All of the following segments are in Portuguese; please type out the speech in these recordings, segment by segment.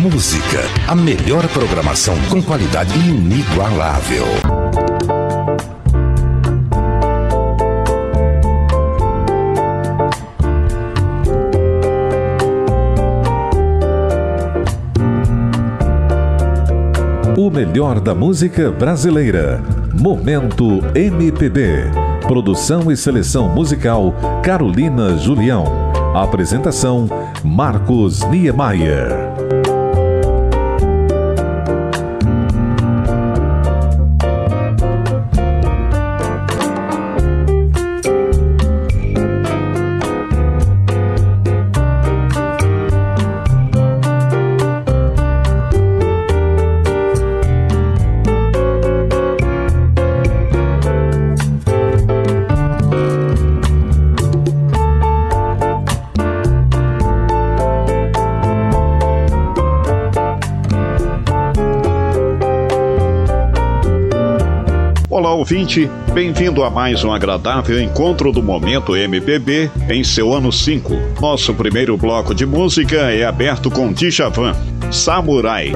Música, a melhor programação com qualidade inigualável. O melhor da música brasileira. Momento MPB. Produção e seleção musical Carolina Julião. Apresentação Marcos Niemeyer. Ouvinte, bem-vindo a mais um agradável encontro do Momento MPB em seu ano 5. Nosso primeiro bloco de música é aberto com Djavan, Samurai.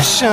passion.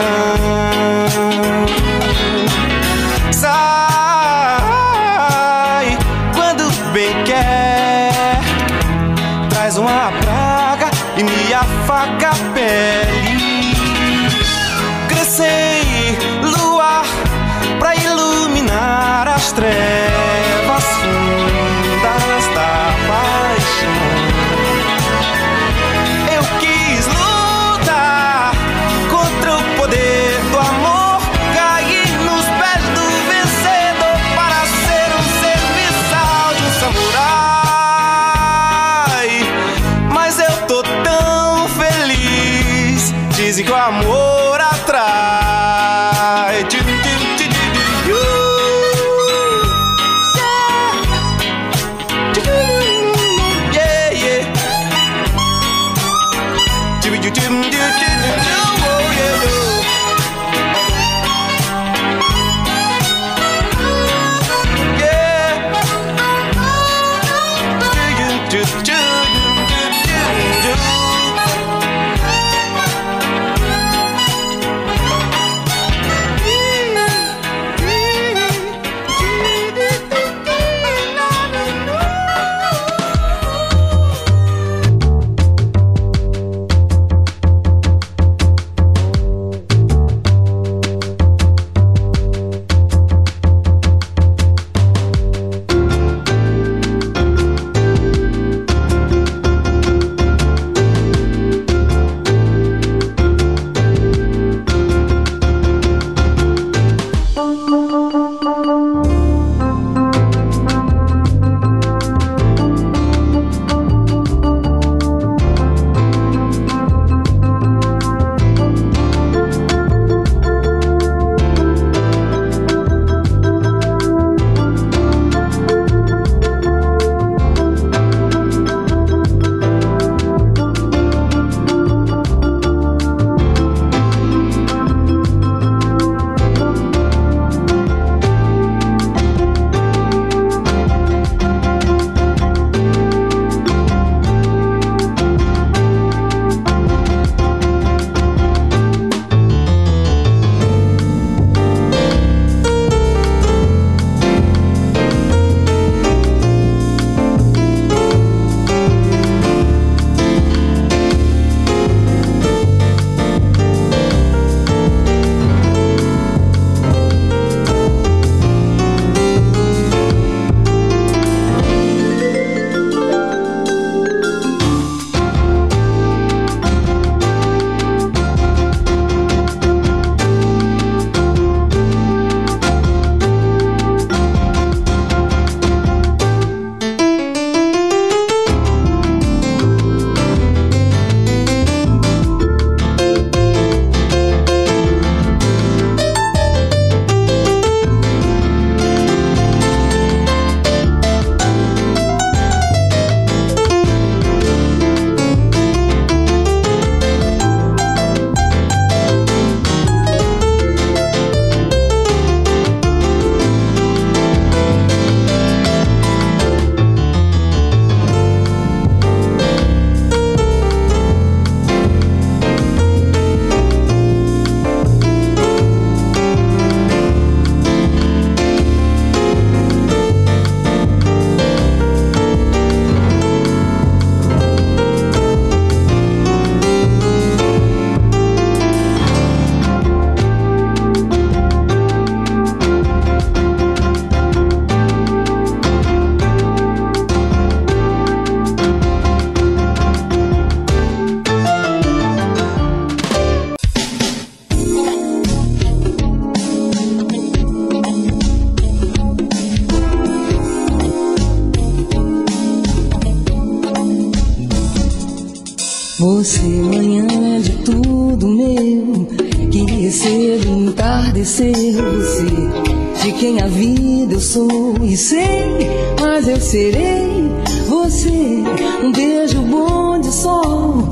Quem a vida eu sou e sei, mas eu serei você, um beijo bom de sol,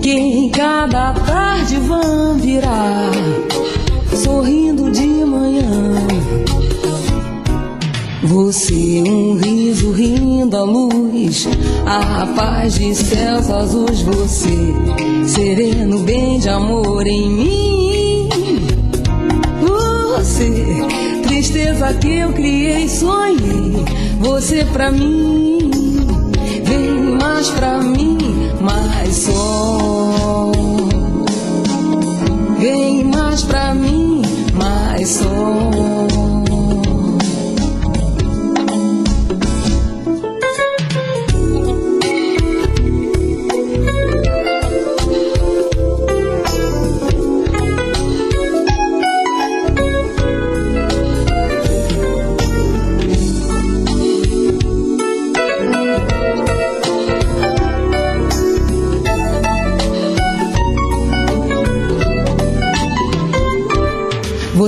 que em cada tarde vão virar, sorrindo de manhã. Você, um riso rindo à luz, a paz de céus azuis. Você, sereno bem de amor em mim. Tristeza que eu criei, sonhei. Você pra mim, vem mais pra mim, mais sol. Vem mais pra mim, mais sol.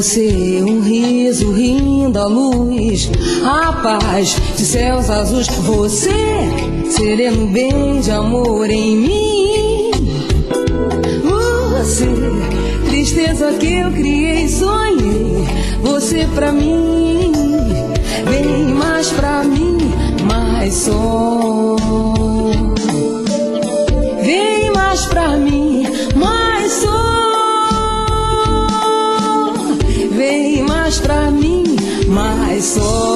Você, um riso rindo à luz, a paz de céus azuis. Você, sereno bem de amor em mim. Você, tristeza que eu criei, sonhei. Você pra mim, vem mais pra mim, mais só. Vem mais pra mim, mais mais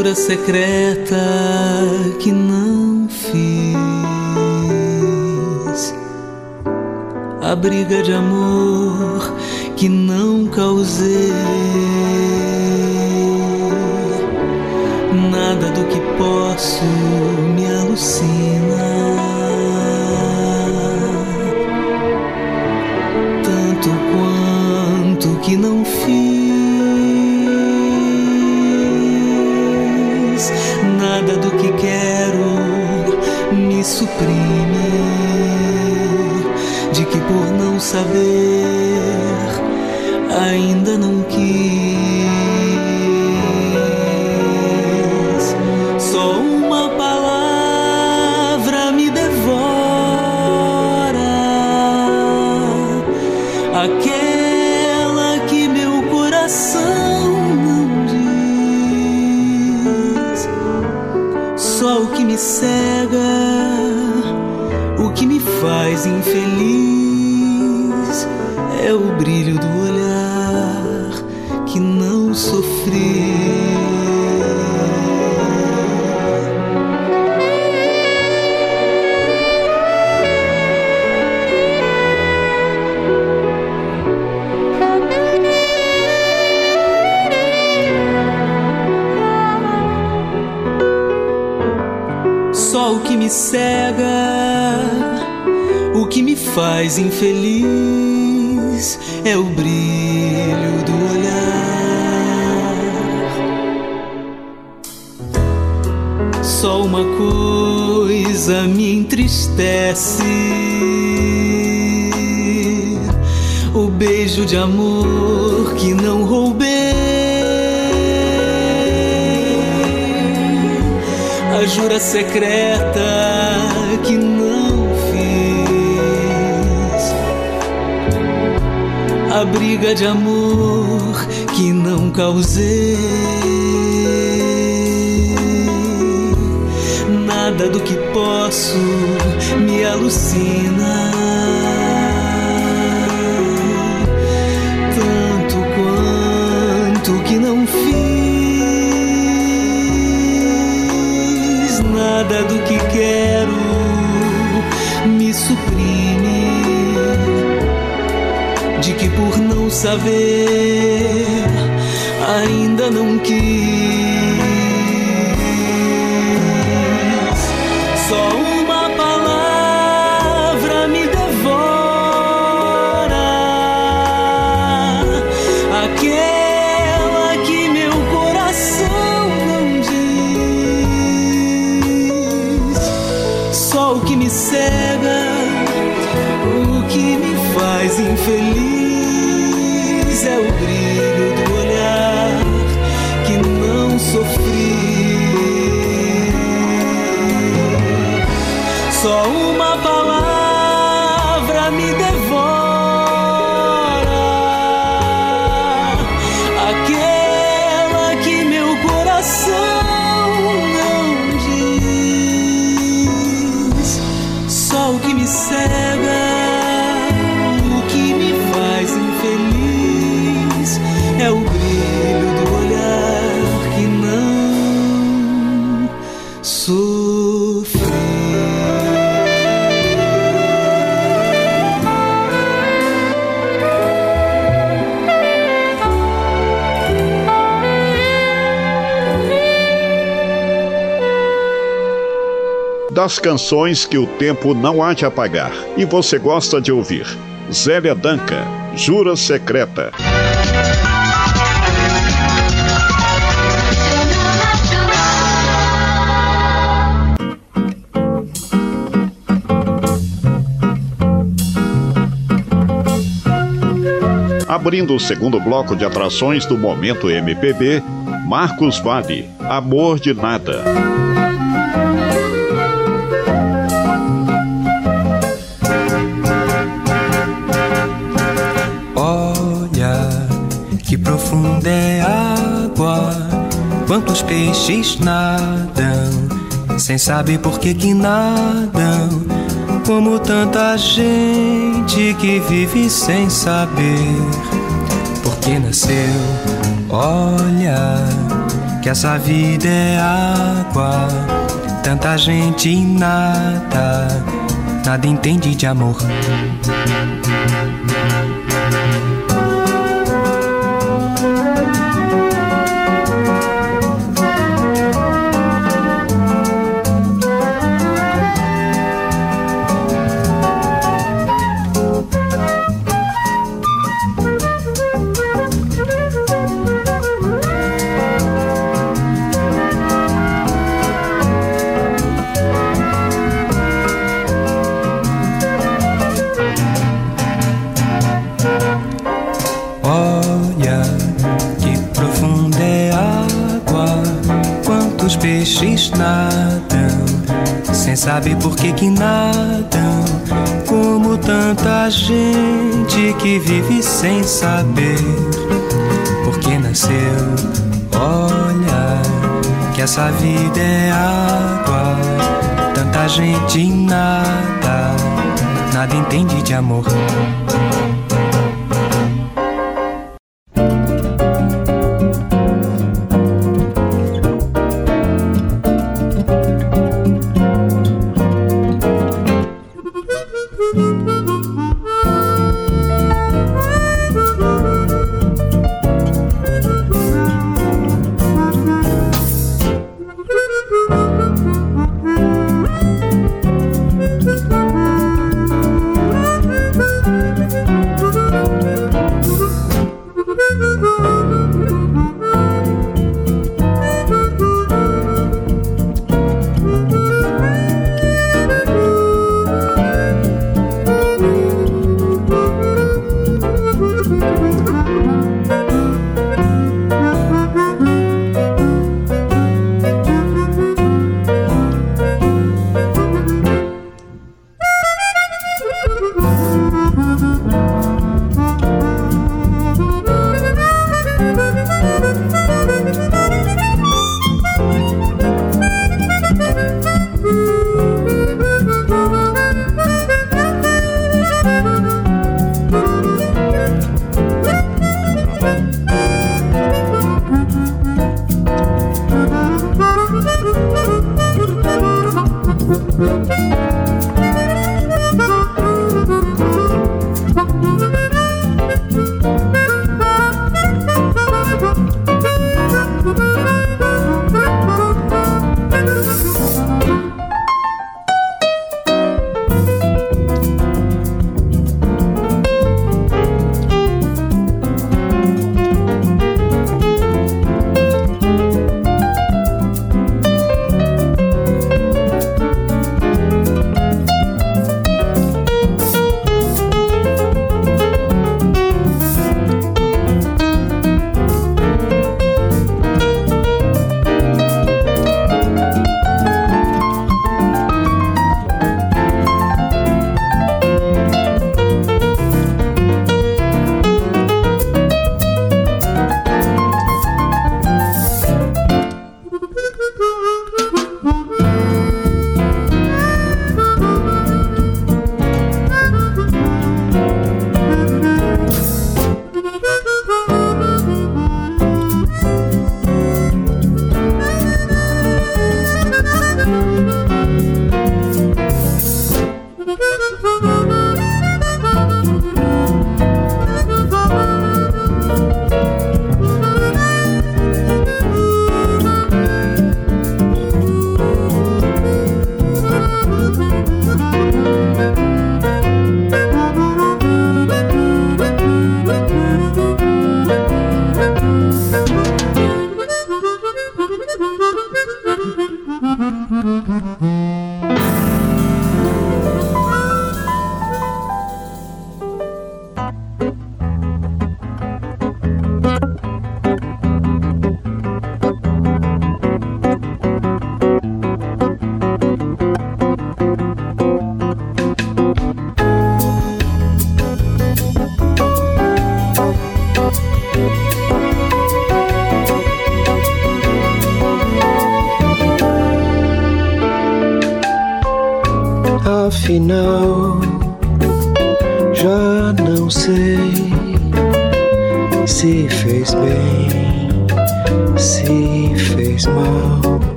A jura secreta que não fiz. A briga de amor que não causei. Faz infeliz é o brilho do olhar. Só uma coisa me entristece: o beijo de amor que não roubei. a jura secreta que não fiz, a briga de amor que não causei. Nada do que posso me alucina. Tanto quanto que não fiz. nada do que quero me suprime. Que por não saber ainda não quis. Só uma palavra me devora, aquela que meu coração não diz. Só o que me cega, o que me faz infeliz das canções que o tempo não há de apagar e você gosta de ouvir. Zélia Danca, Jura Secreta. Abrindo o segundo bloco de atrações do Momento MPB, Marcos Vale, Amor de Nada. Sem saber por que que nadam, como tanta gente que vive sem saber por que nasceu. Olha, que essa vida é água, tanta gente nada, nada entende de amor. Sabe por que que nadam como tanta gente que vive sem saber por que nasceu. Olha que essa vida é água, tanta gente nada, nada entende de amor.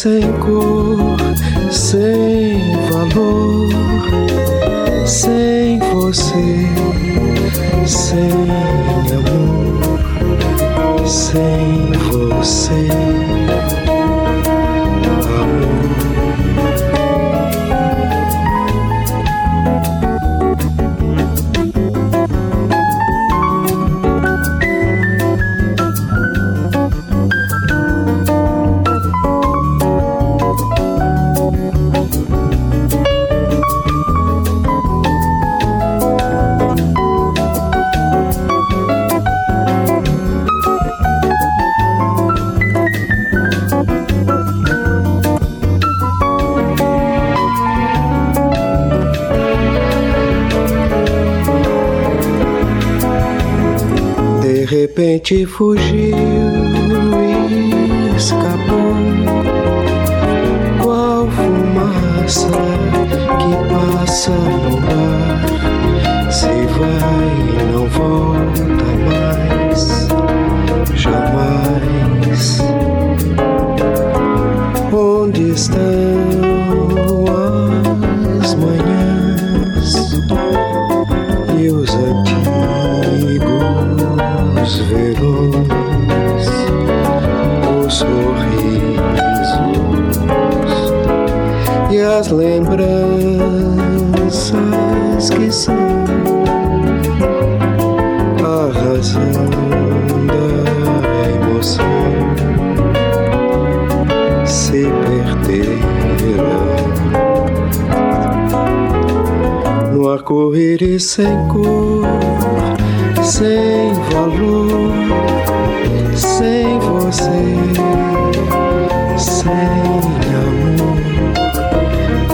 Sem cor, sem repente fugiu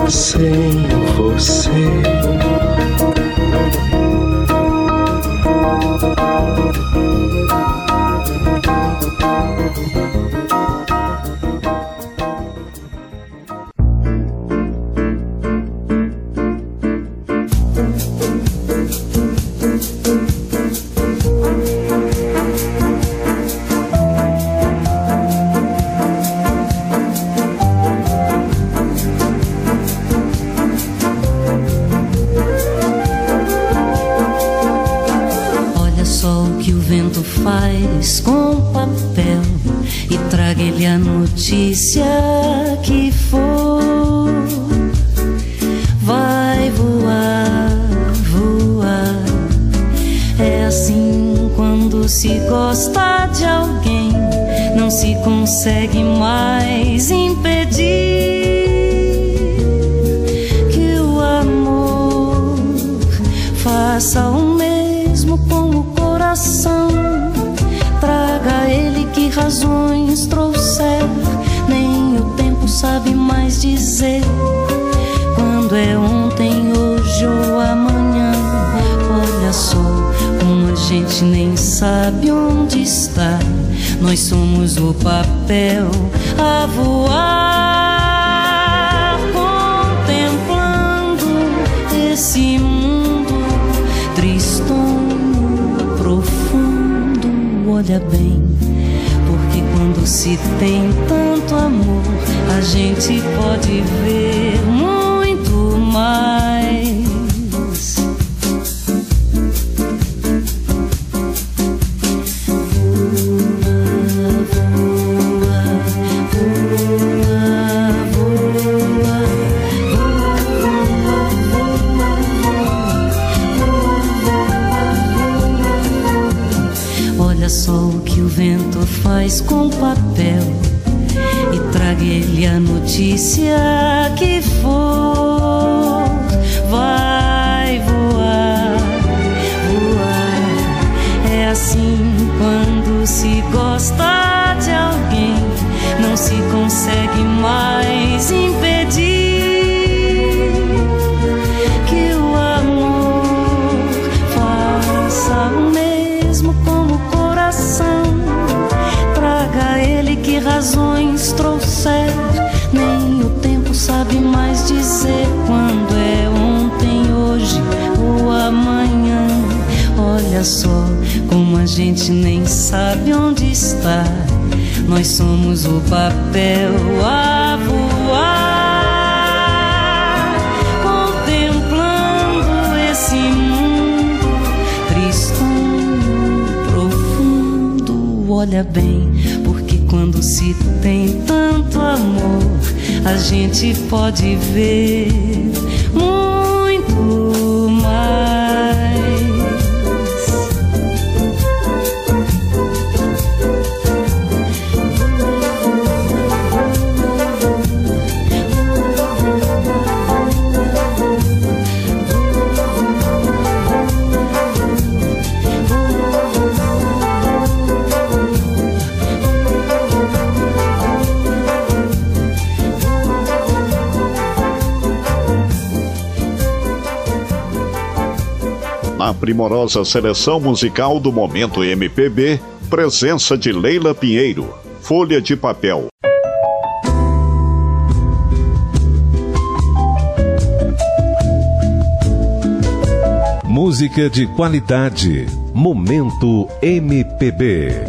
sem você. Primorosa seleção musical do momento MPB, presença de Leila Pinheiro, Folha de Papel. Música de qualidade. Momento MPB.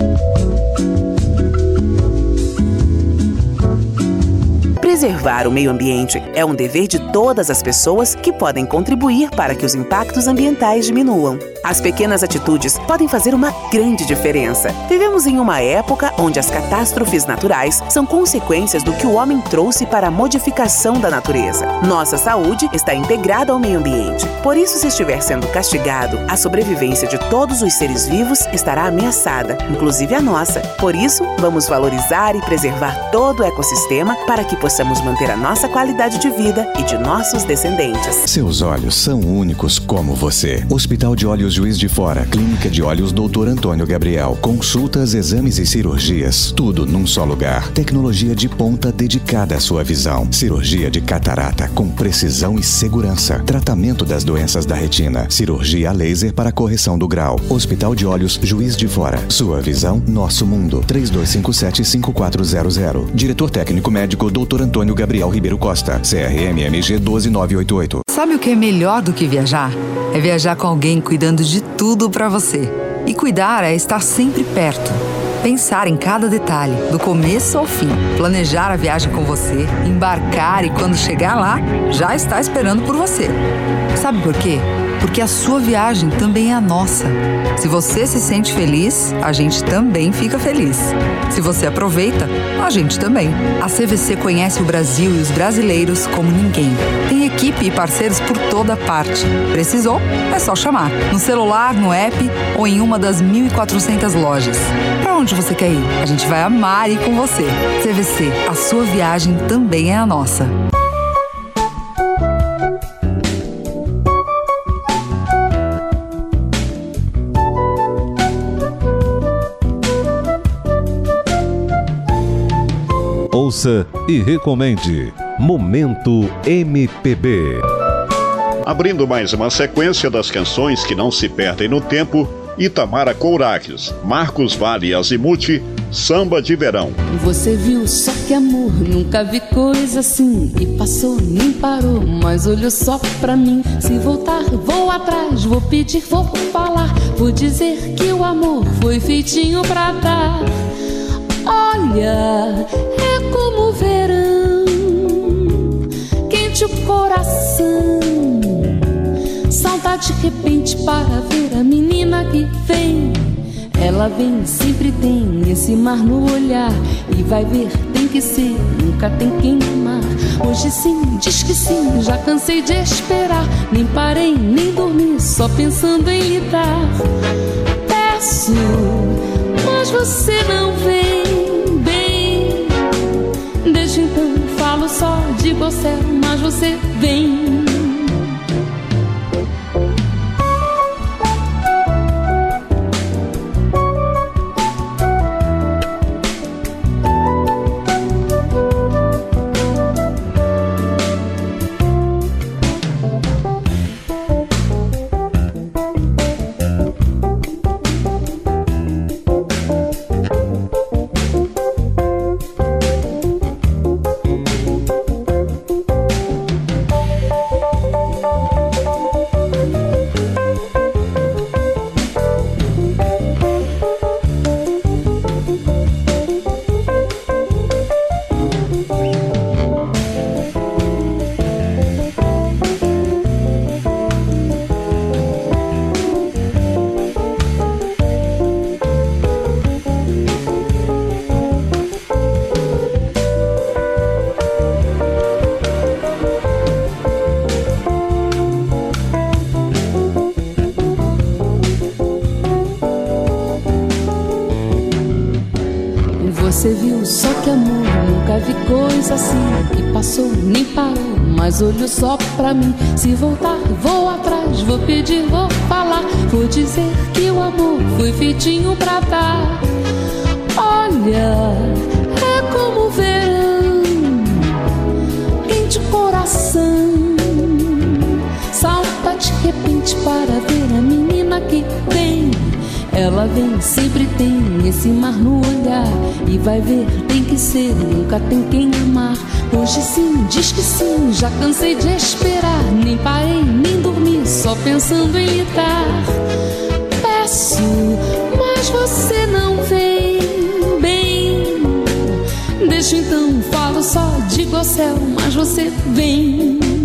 Preservar o meio ambiente é um dever de todas as pessoas que podem contribuir para que os impactos ambientais diminuam. As pequenas atitudes podem fazer uma grande diferença. Vivemos em uma época onde as catástrofes naturais são consequências do que o homem trouxe para a modificação da natureza. Nossa saúde está integrada ao meio ambiente. Por isso, se estiver sendo castigado, a sobrevivência de todos os seres vivos estará ameaçada, inclusive a nossa. Por isso, vamos valorizar e preservar todo o ecossistema para que possamos manter a nossa qualidade de vida e de nossos descendentes. Seus olhos são únicos como você. Hospital de Olhos Juiz de Fora, Clínica de Olhos Dr. Antônio Gabriel. Consultas, exames e cirurgias, tudo num só lugar. Tecnologia de ponta dedicada à sua visão. Cirurgia de catarata com precisão e segurança. Tratamento das doenças da retina. Cirurgia a laser para correção do grau. Hospital de Olhos Juiz de Fora. Sua visão, nosso mundo. 3257-5400. Diretor técnico médico Dr. Antônio Gabriel Ribeiro Costa, CRMMG 12988. Sabe o que é melhor do que viajar? É viajar com alguém cuidando de tudo para você. E cuidar é estar sempre perto. Pensar em cada detalhe, do começo ao fim. Planejar a viagem com você, embarcar e quando chegar lá, já está esperando por você. Sabe por quê? Porque a sua viagem também é a nossa. Se você se sente feliz, a gente também fica feliz. Se você aproveita, a gente também. A CVC conhece o Brasil e os brasileiros como ninguém. Tem equipe e parceiros por toda parte. Precisou? É só chamar. No celular, no app ou em uma das 1.400 lojas. Para onde você quer ir? A gente vai amar ir com você. CVC, a sua viagem também é a nossa. Ouça e recomende. Momento MPB. Abrindo mais uma sequência das canções que não se perdem no tempo, Itamara Couraques, Marcos Vale Azimuth, Samba de Verão. Você viu só que amor, nunca vi coisa assim. E passou, nem parou, mas olhou só pra mim. Se voltar, vou atrás, vou pedir, vou falar. Vou dizer que o amor foi feitinho pra dar. Olha, é como o verão, quente o coração. Saudade de repente para ver a menina que vem ela vem, sempre tem esse mar no olhar. E vai ver, tem que ser, nunca tem quem amar. Hoje sim, diz que sim, já cansei de esperar. Nem parei, nem dormi, só pensando em lhe dar. Peço, mas você não vem. Falo só, ao céu, mas você vem. Olhos só pra mim. Se voltar, vou atrás, vou pedir, vou falar. Vou dizer que o amor foi feitinho pra dar. Olha, é como o verão, quente coração. Salta de repente para ver a menina que vem. Ela vem, sempre tem esse mar no olhar. E vai ver, tem que ser, nunca tem quem amar. Hoje sim, diz que sim, já cansei de esperar. Nem parei, nem dormi, só pensando em lhe dar. Peço, mas você não vem bem. Deixa então, falo só, digo ao céu, mas você vem.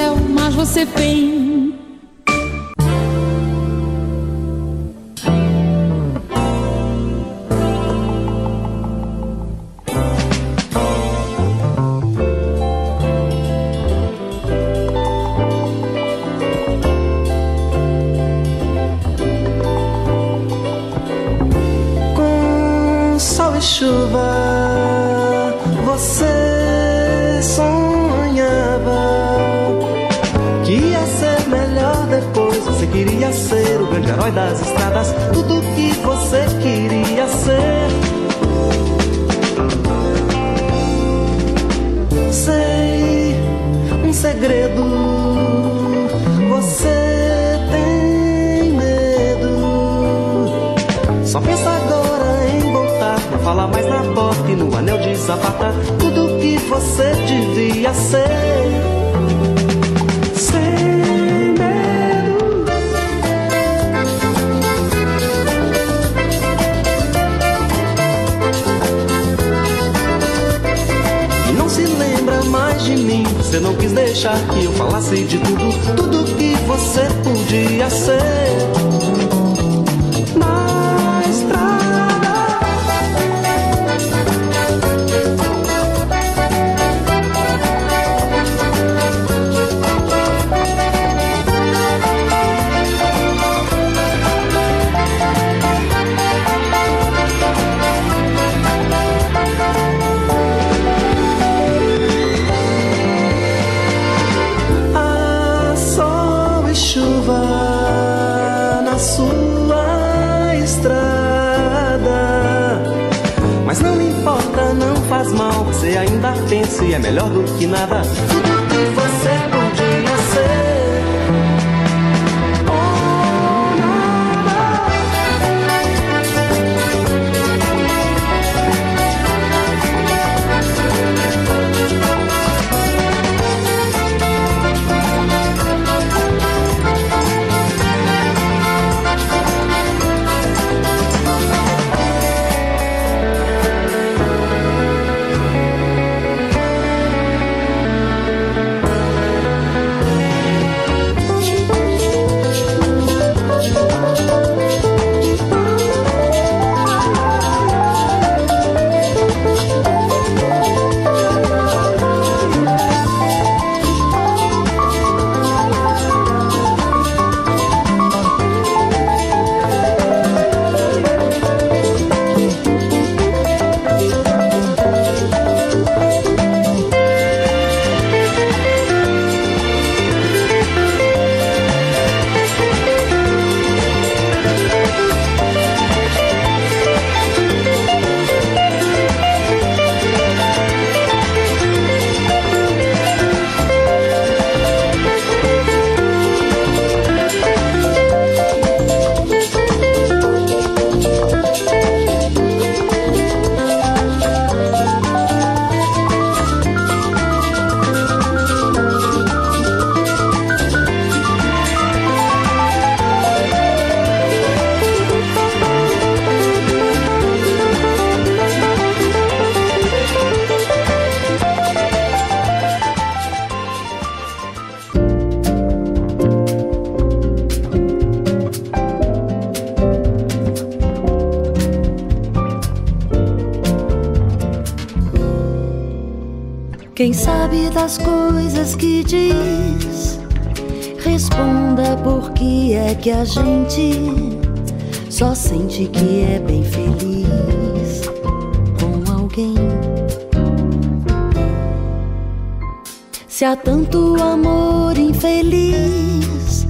Céu, mas você vem. Que a gente só sente que é bem feliz com alguém. Se há tanto amor infeliz,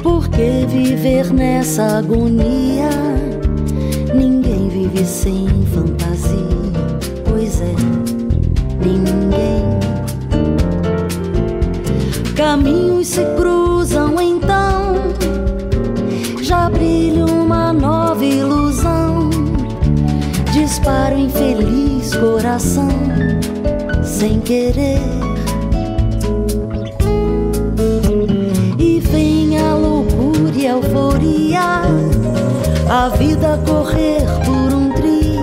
por que viver nessa agonia? Ninguém vive sem fantasia, coração, sem querer. E vem a loucura e a euforia, a vida correr por um triz.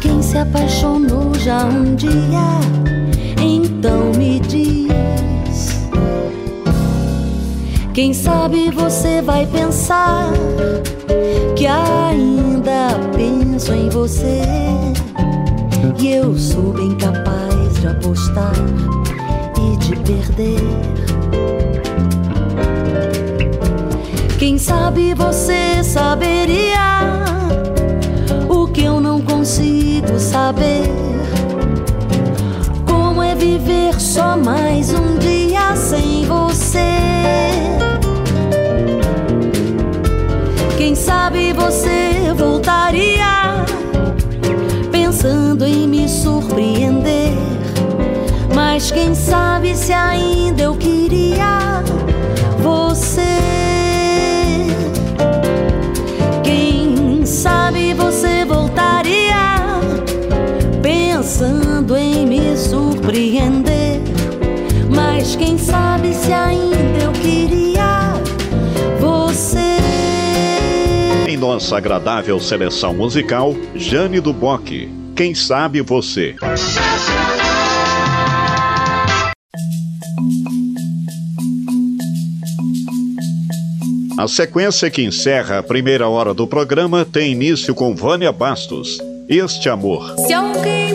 Quem se apaixonou já um dia, então me diz. Quem sabe você vai pensar que ainda penso em você. Eu sou bem capaz de apostar e de perder. Quem sabe você saberia o que eu não consigo saber. Como é viver só mais um dia sem você? Quem sabe você voltaria quem sabe se ainda eu queria você? Quem sabe você voltaria pensando em me surpreender. Mas quem sabe se ainda eu queria você? Em nossa agradável seleção musical, Jane do Bock. Quem sabe você? A sequência que encerra a primeira hora do programa tem início com Vânia Bastos. Este amor. Se alguém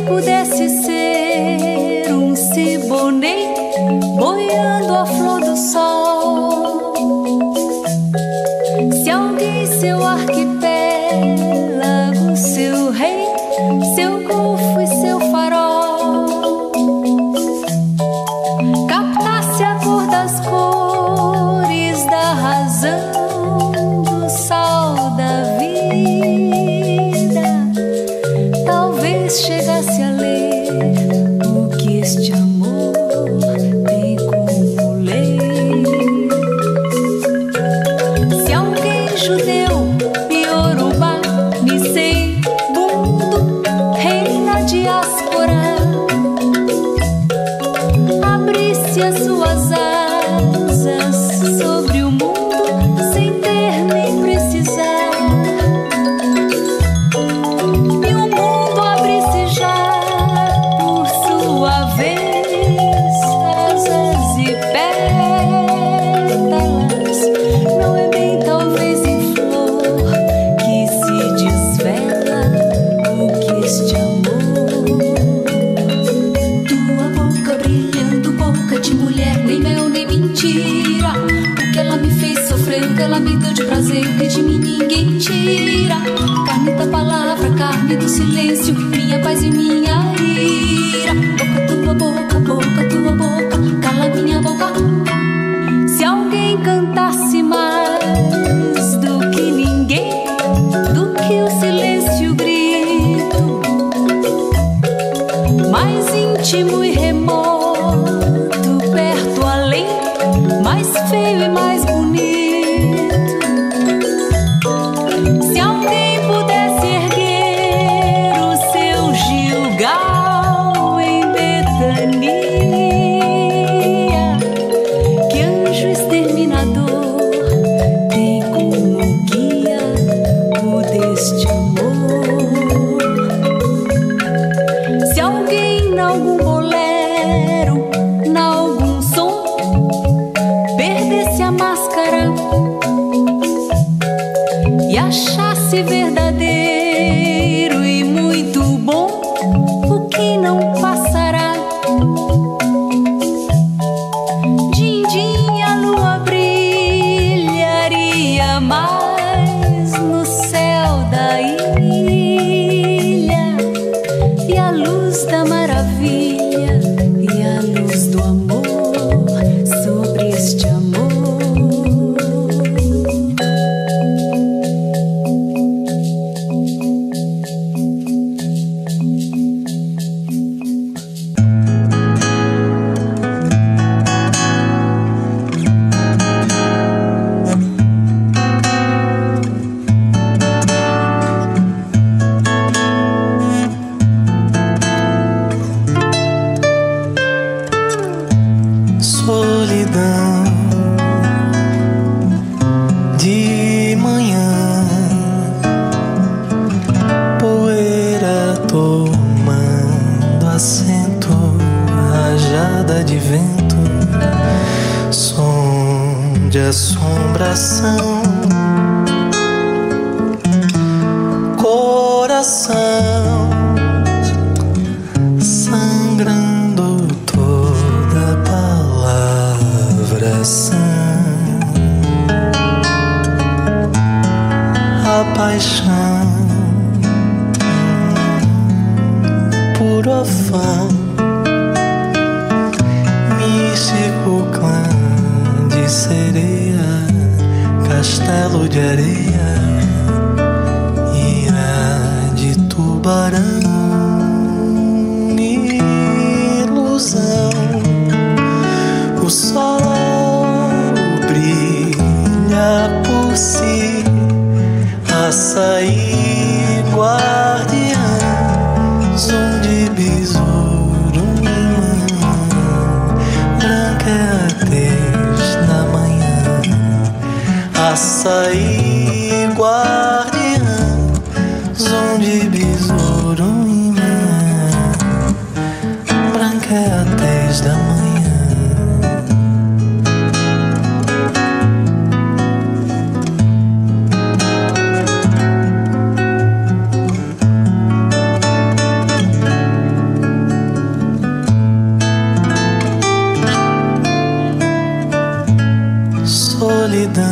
solidão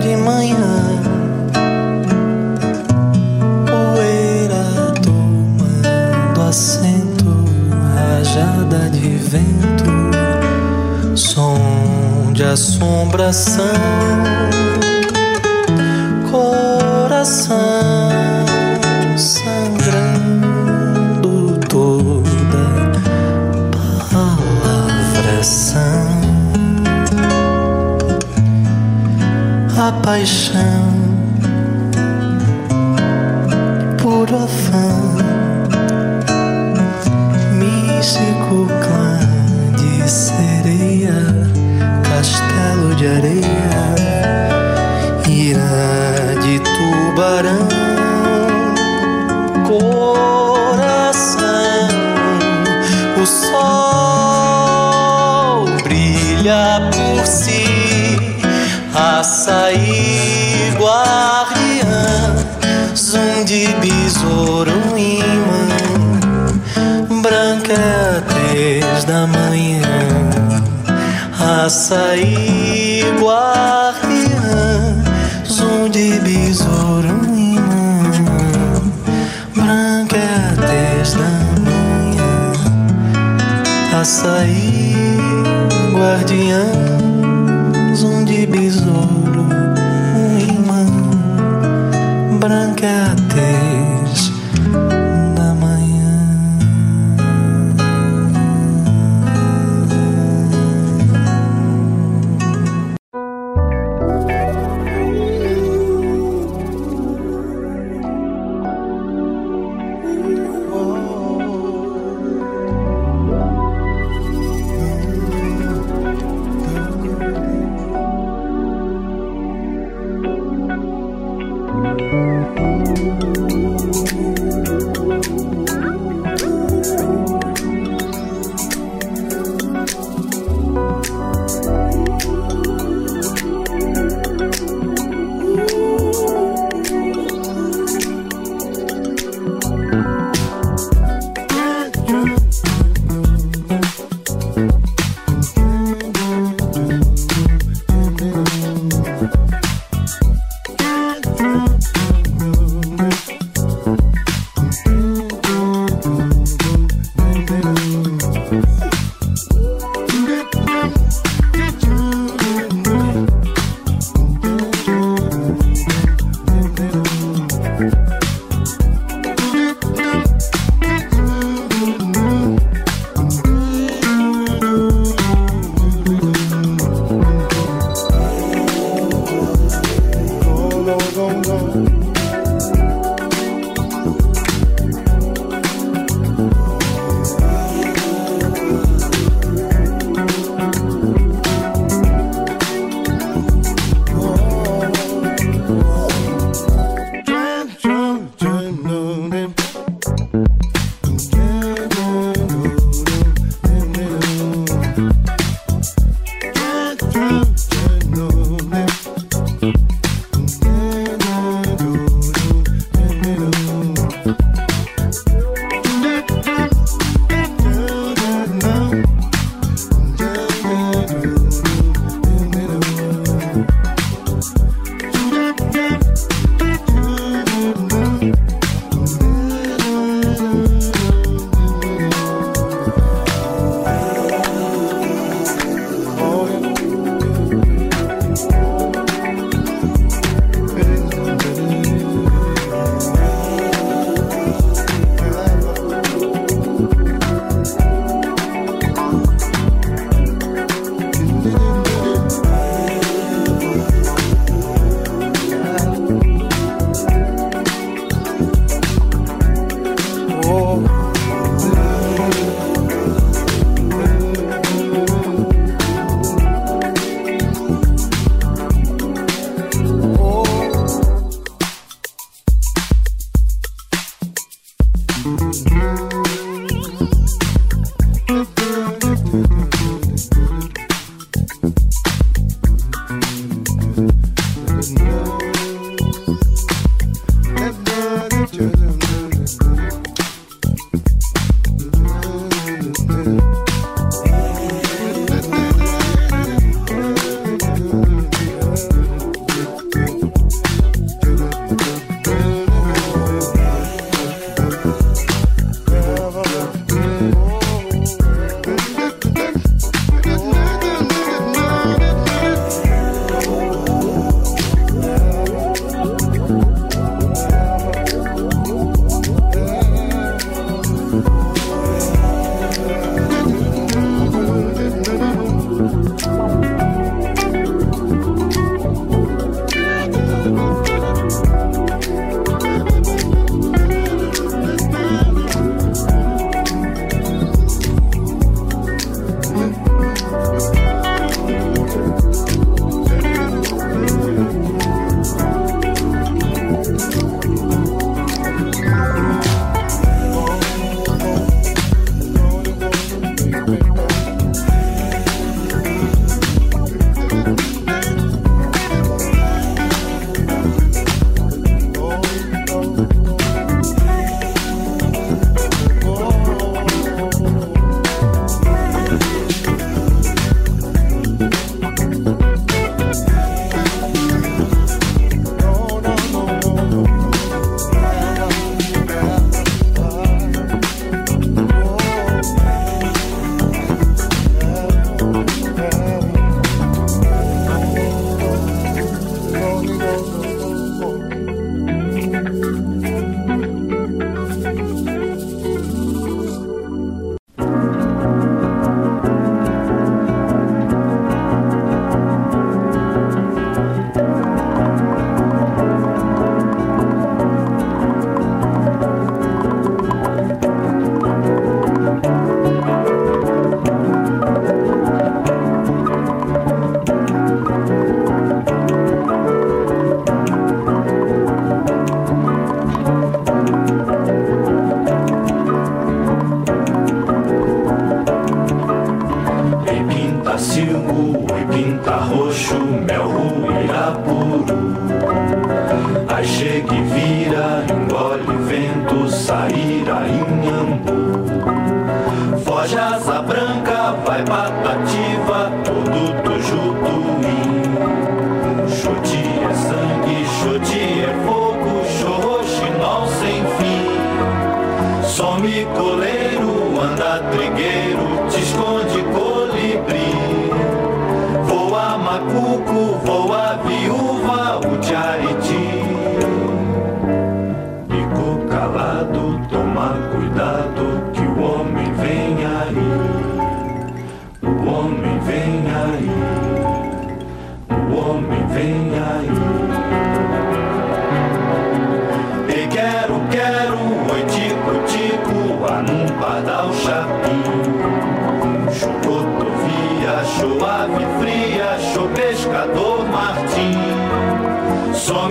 de manhã. Poeira tomando assento, rajada de vento, som de assombração.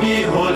me home.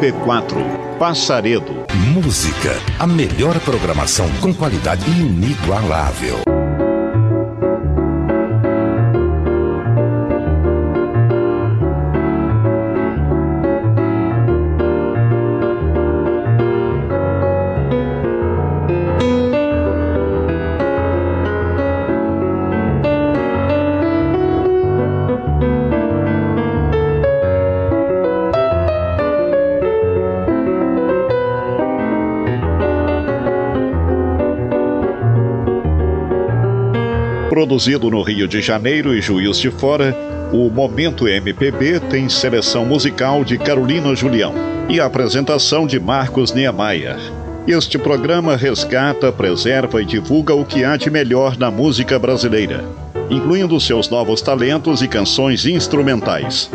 MPB4 Passaredo. Música, a melhor programação com qualidade inigualável. Produzido no Rio de Janeiro e Juiz de Fora, o Momento MPB tem seleção musical de Carolina Julião e apresentação de Marcos Niemeyer. Este programa resgata, preserva e divulga o que há de melhor na música brasileira, incluindo seus novos talentos e canções instrumentais.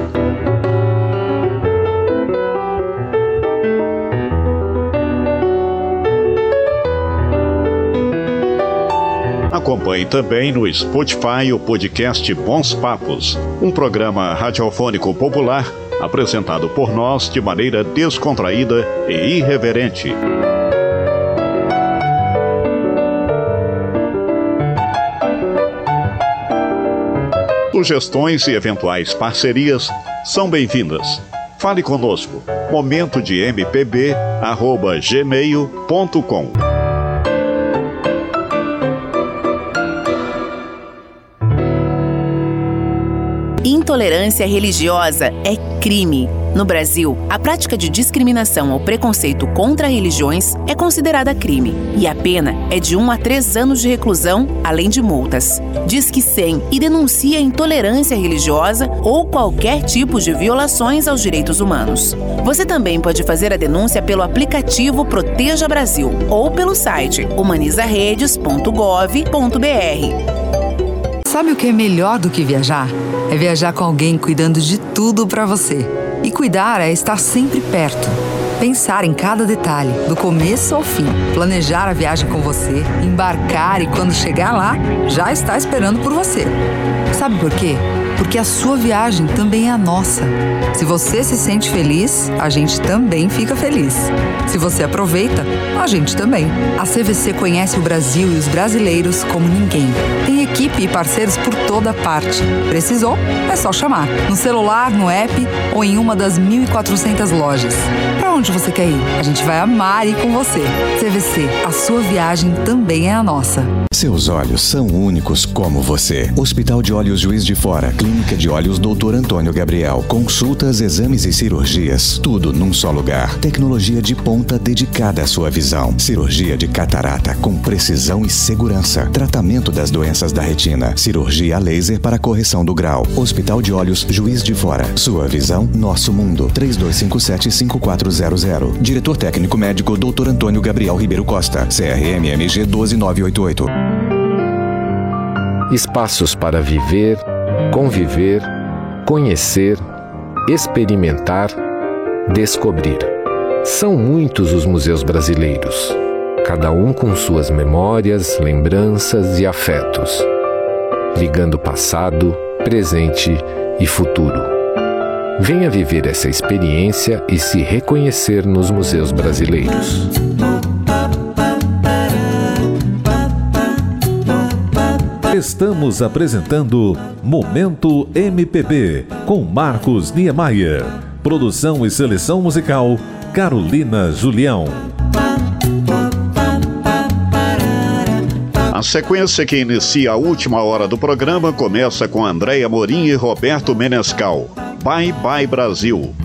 Acompanhe também no Spotify o podcast Bons Papos, um programa radiofônico popular apresentado por nós de maneira descontraída e irreverente. Sugestões e eventuais parcerias são bem-vindas. Fale conosco. Momento de mpb@gmail.com. Intolerância religiosa é crime. No Brasil, a prática de discriminação ou preconceito contra religiões é considerada crime e a pena é de 1 a 3 anos de reclusão, além de multas. Diz que 100 e denuncia intolerância religiosa ou qualquer tipo de violações aos direitos humanos. Você também pode fazer a denúncia pelo aplicativo Proteja Brasil ou pelo site humanizaredes.gov.br. Sabe o que é melhor do que viajar? É viajar com alguém cuidando de tudo para você. E cuidar é estar sempre perto. Pensar em cada detalhe, do começo ao fim. Planejar a viagem com você, embarcar e quando chegar lá, já está esperando por você. Sabe por quê? Porque a sua viagem também é a nossa. Se você se sente feliz, a gente também fica feliz. Se você aproveita, a gente também. A CVC conhece o Brasil e os brasileiros como ninguém. Tem equipe e parceiros por toda parte. Precisou? É só chamar. No celular, no app ou em uma das 1.400 lojas. Pra onde você quer ir. A gente vai amar ir com você. CVC, a sua viagem também é a nossa. Seus olhos são únicos como você. Hospital de Olhos Juiz de Fora, Clínica de Olhos Dr. Antônio Gabriel. Consultas, exames e cirurgias, tudo num só lugar. Tecnologia de ponta dedicada à sua visão. Cirurgia de catarata com precisão e segurança. Tratamento das doenças da retina. Cirurgia laser para correção do grau. Hospital de Olhos Juiz de Fora. Sua visão, nosso mundo. 3257-5400. Diretor técnico médico Dr. Antônio Gabriel Ribeiro Costa. CRMMG 12988. Espaços para viver, conviver, conhecer, experimentar, descobrir. São muitos os museus brasileiros, cada um com suas memórias, lembranças e afetos, ligando passado, presente e futuro. Venha viver essa experiência e se reconhecer nos museus brasileiros. Estamos apresentando Momento MPB com Marcos Niemeyer. Produção e seleção musical Carolina Julião. A sequência que inicia a última hora do programa começa com Andréia Morim e Roberto Menescal. Bye Bye Brasil.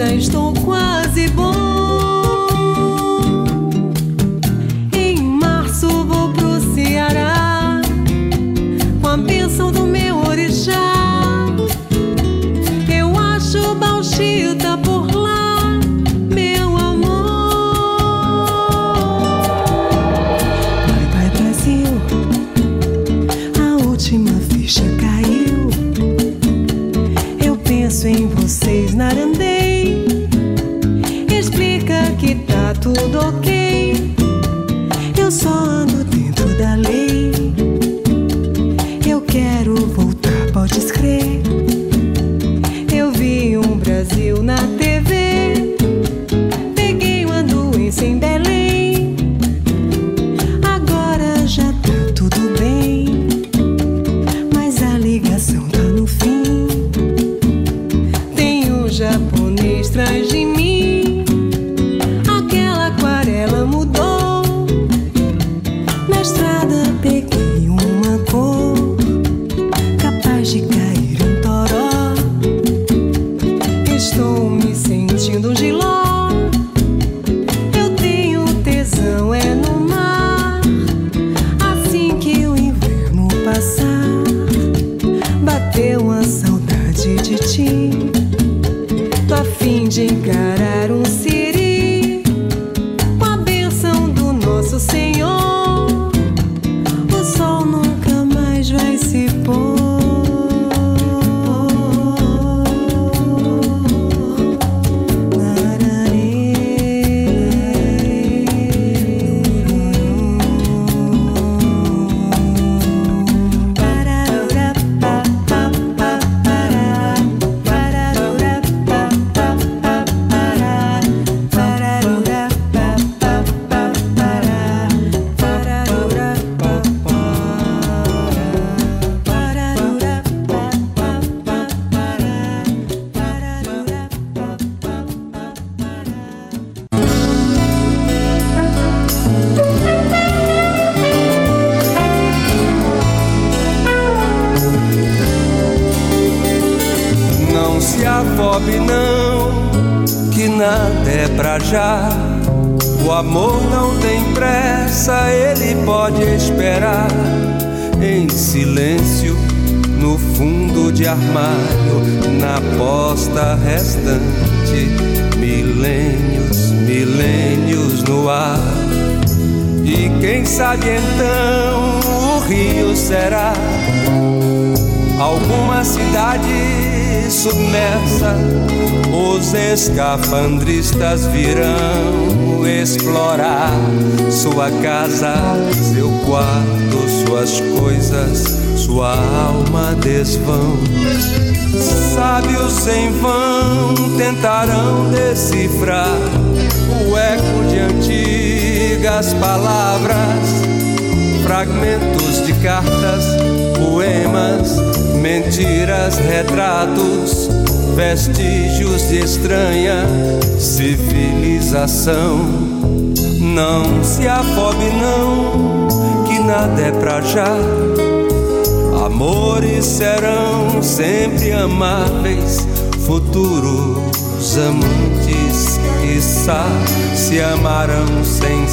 Já estou quase bom.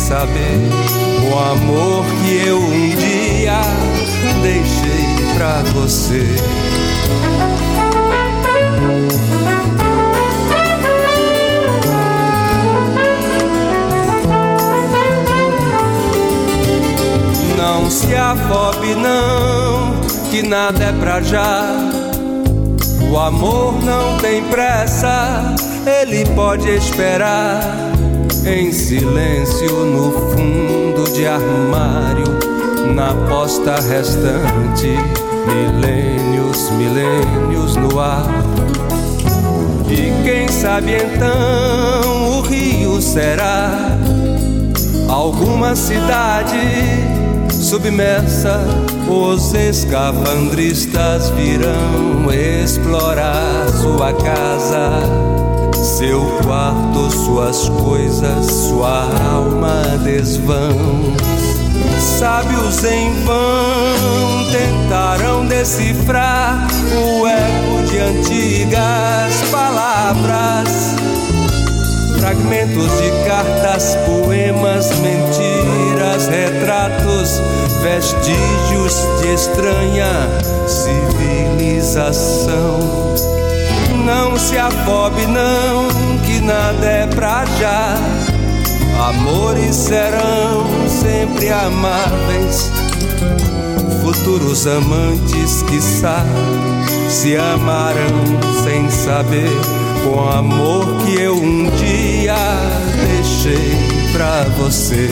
Saber o amor que eu um dia deixei pra você. Não se afobe não, que nada é pra já. O amor não tem pressa, ele pode esperar em silêncio no fundo de armário, na posta restante, milênios, milênios no ar. E quem sabe então o rio será alguma cidade submersa. Os escafandristas virão explorar sua casa seu quarto, suas coisas, sua alma desvão. Sábios em vão tentarão decifrar o eco de antigas palavras, fragmentos de cartas, poemas, mentiras, retratos, vestígios de estranha civilização. Não se afobe, não, que nada é pra já. Amores serão sempre amáveis, futuros amantes, quiçá, se amarão sem saber com amor que eu um dia deixei pra você.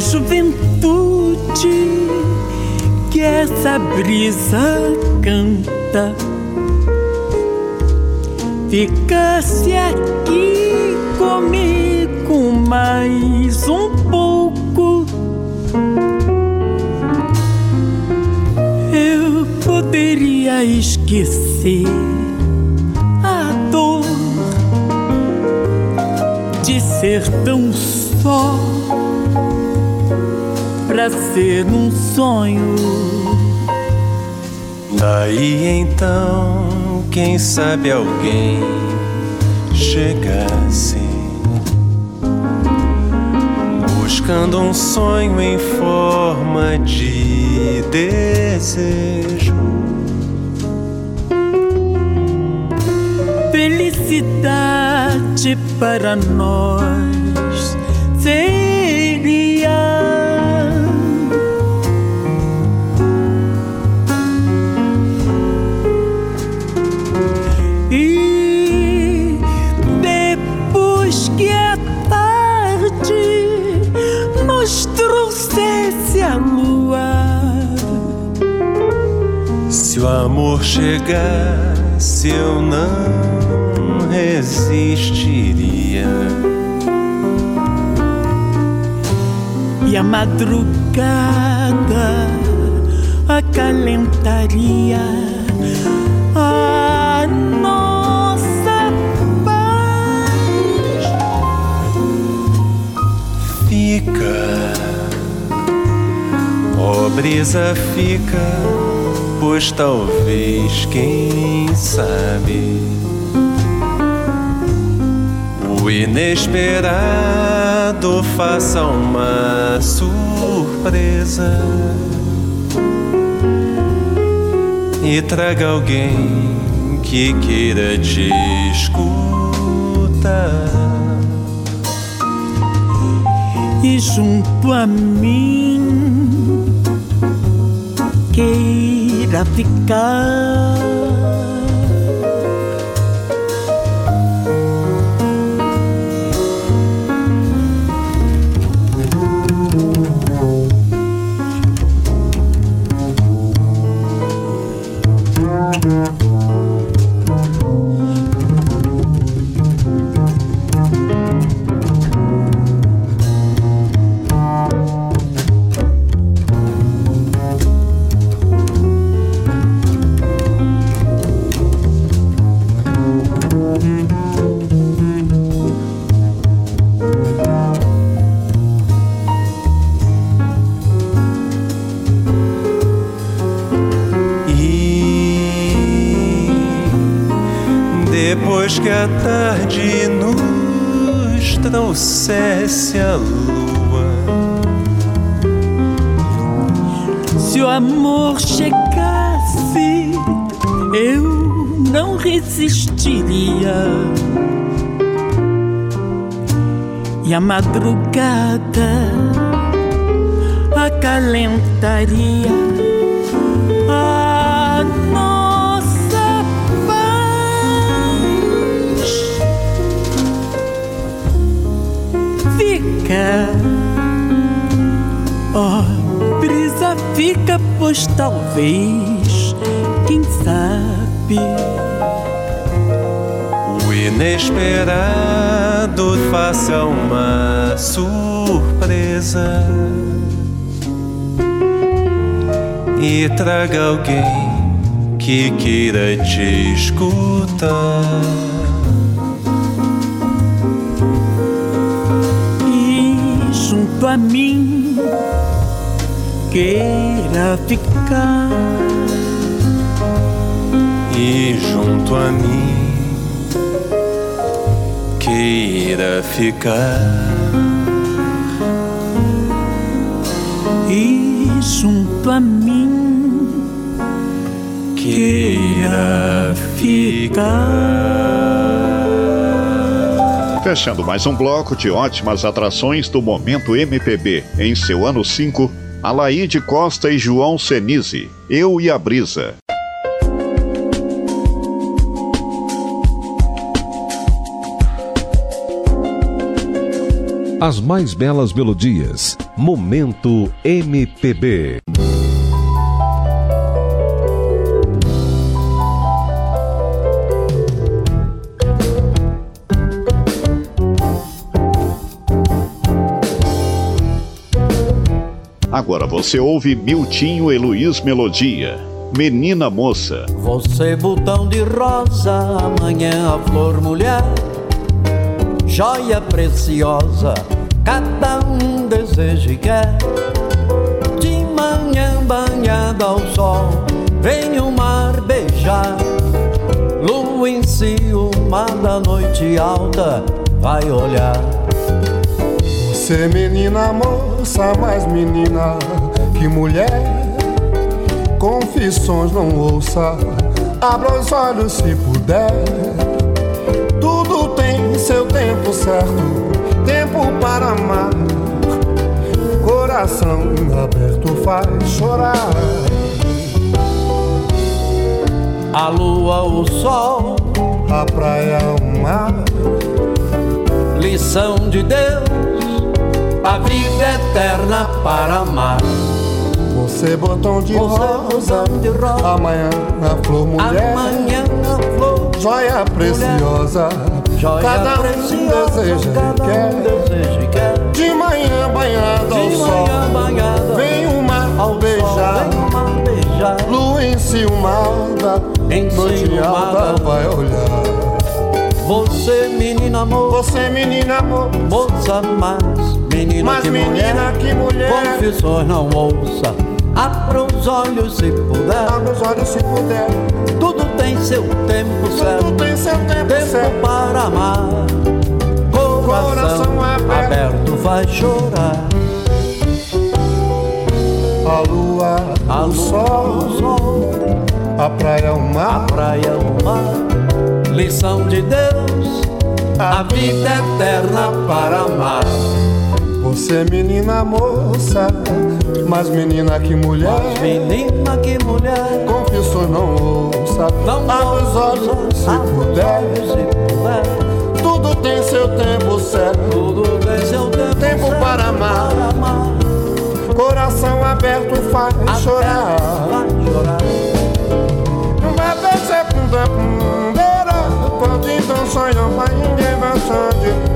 Juventude que essa brisa canta. Ficasse aqui comigo mais um pouco, eu poderia esquecer pra ser um sonho. Daí então, quem sabe alguém chegasse buscando um sonho em forma de desejo. Felicidade para nós seria Se o amor chegasse, eu não resistiria. e a madrugada acalentaria a nossa paz. Fica, ó brisa, fica, pois talvez, quem sabe, o inesperado faça uma surpresa e traga alguém que queira te escutar. e junto a mim queira ficar. Que a tarde nos trouxesse a lua, Se o amor chegasse, eu não resistiria. E a madrugada acalentaria a Fica, ó brisa, fica, pois talvez, quem sabe. o inesperado faça uma surpresa e traga alguém que queira te escutar. Junto a mim queira ficar. E junto a mim queira ficar. E junto a mim queira ficar. Fechando mais um bloco de ótimas atrações do Momento MPB. Em seu ano 5, Alaide Costa e João Senise. Eu e a Brisa. As mais belas melodias. Momento MPB. Agora você ouve Miltinho e Luiz Melodia. Menina Moça. Você botão de rosa, amanhã a flor mulher, joia preciosa, cada um deseja e quer. De manhã banhada ao sol, vem o mar beijar. Lua enciumada, noite alta, vai olhar. Você menina moça, mais menina que mulher. Confissões não ouça, abra os olhos se puder. Tudo tem seu tempo certo, tempo para amar. Coração aberto faz chorar. A lua, o sol, a praia, o mar. Lição de Deus, a vida eterna para amar. Você botão de, rosa, de rosa, amanhã a flor mulher, amanhã a flor, joia preciosa, joia cada um preciosa, deseja cada quer. um deseja e quer. De manhã banhada ao sol, banhada vem o mar ao beijar, sol, beijar. lua enciumada, noite alta vai olhar. Você menina amor, Você menina amor, moça mais menina mas que menina mulher. que mulher, Confissões não ouça, abra os olhos se puder. abre os olhos se puder. Tudo tem seu tempo certo, Tudo tem seu tempo tempo certo. para amar. Coração, Coração aberto. aberto vai chorar. A lua, A o lua, sol, o sol, a praia, o a mar. praia, o mar. Lição de Deus, a vida eterna para amar. Você menina moça, mais menina que mulher. Mas menina que mulher, Confissões não ouça, não abre os olhos se puder. se puder. Tudo tem seu tempo certo, Tudo tem seu tempo, Tempo certo para amar. para amar. coração aberto faz chorar. Vai chorar. Vai descer com da pundeira, pode então sonhar, vai ninguém vai saber.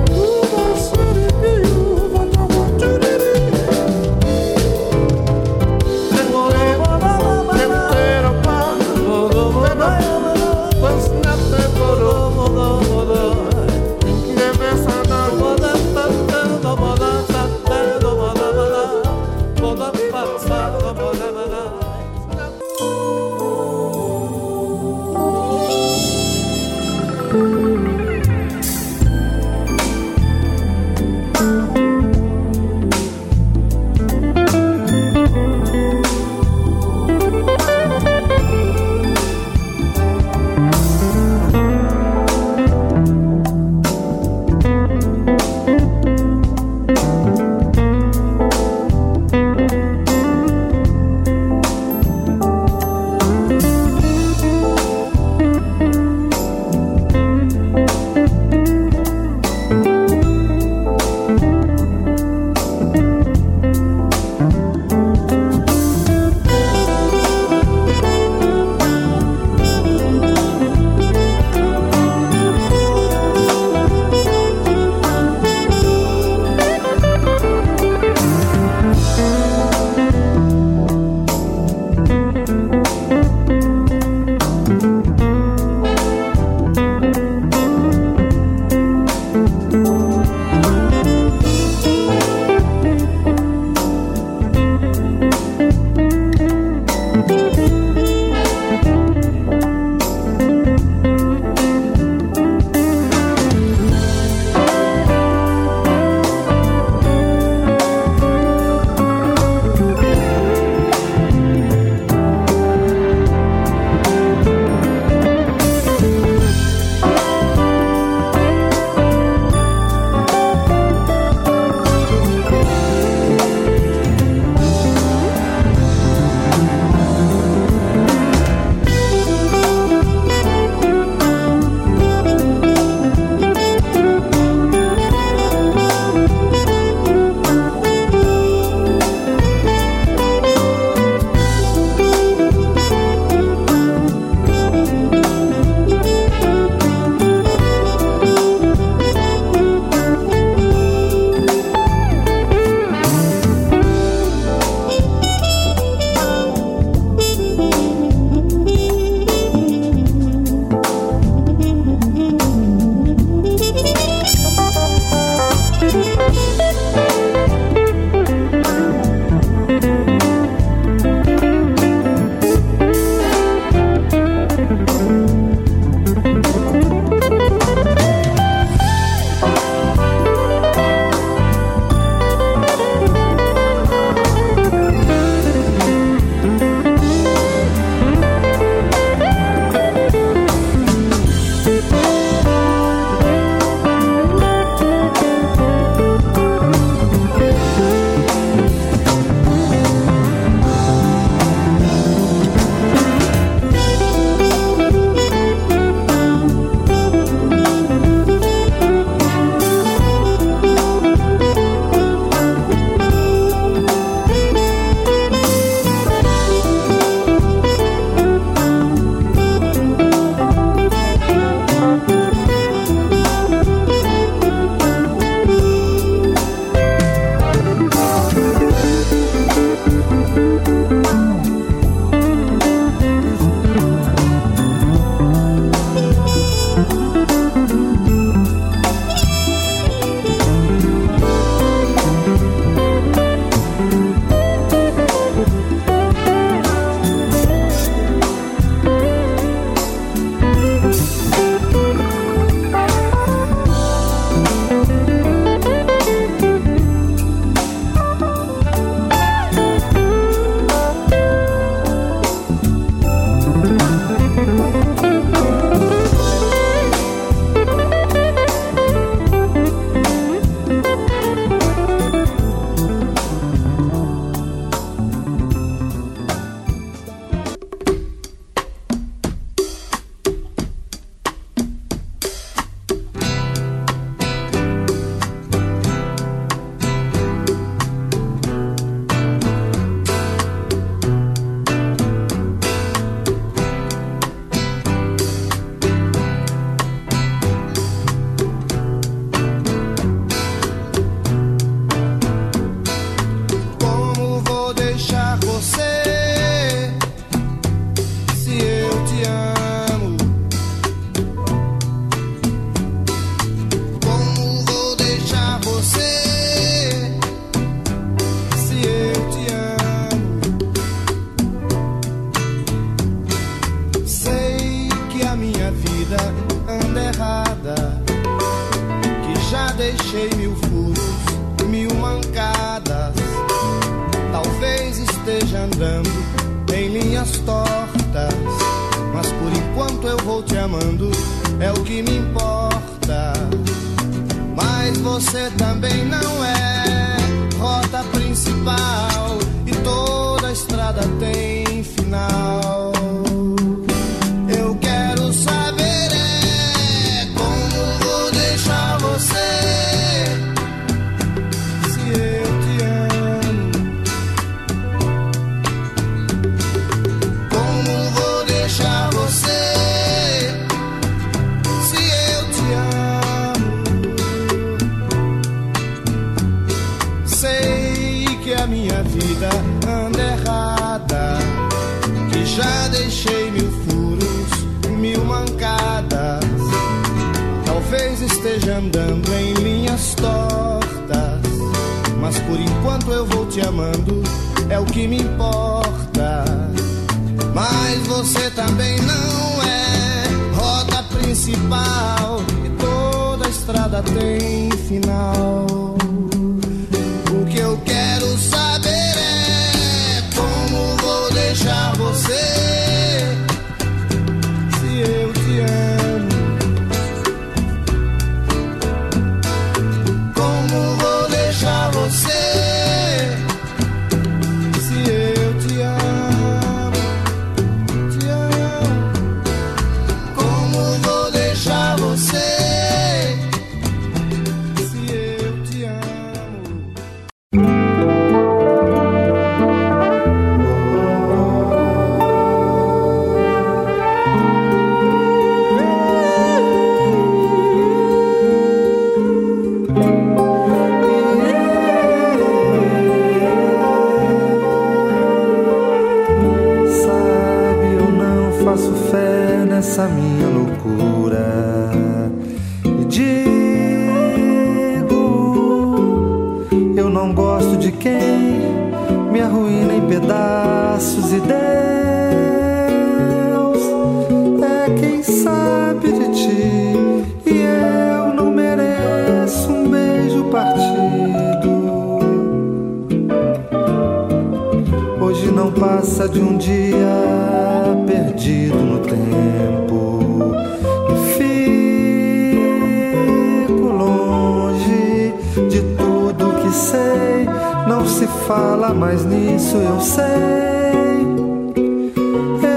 faço fé nessa minha loucura e digo: Eu não gosto de quem me arruína em pedaços e Deus é quem sabe de ti e eu não mereço um beijo partido. Hoje não passa de um dia perdido no tempo. E fico longe de tudo que sei. Não se fala mais nisso, eu sei.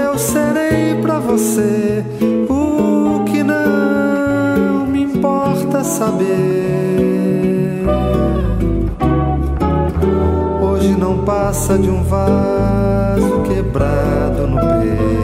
Eu serei pra você o que não me importa saber. Hoje não passa de um vaso quebrado no peito.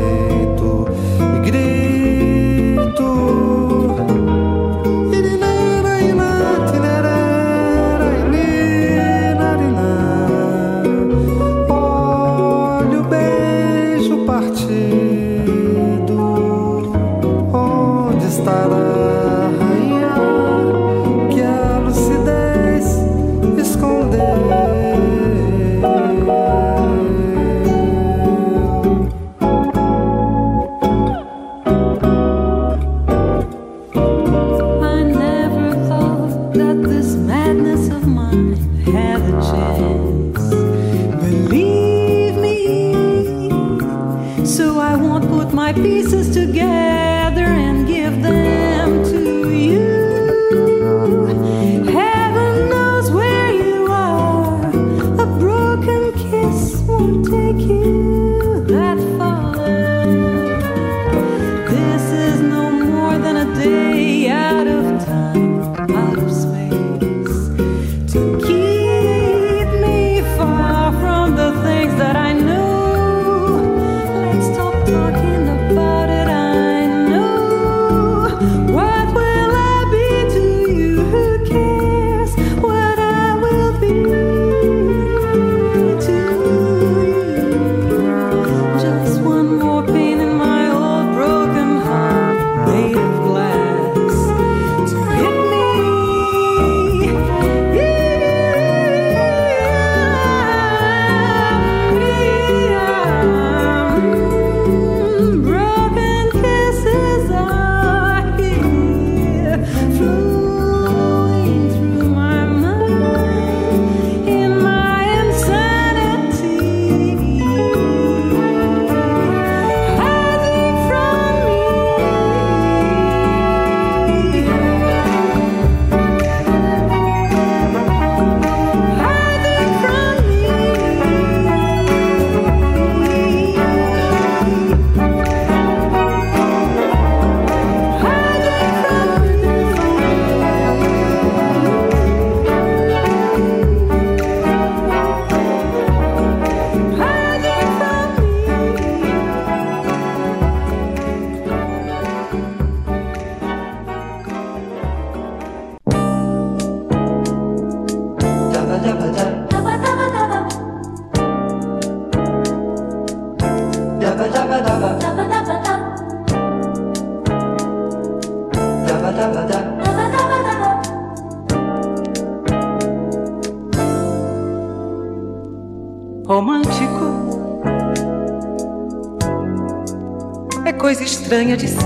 Estranha de ser.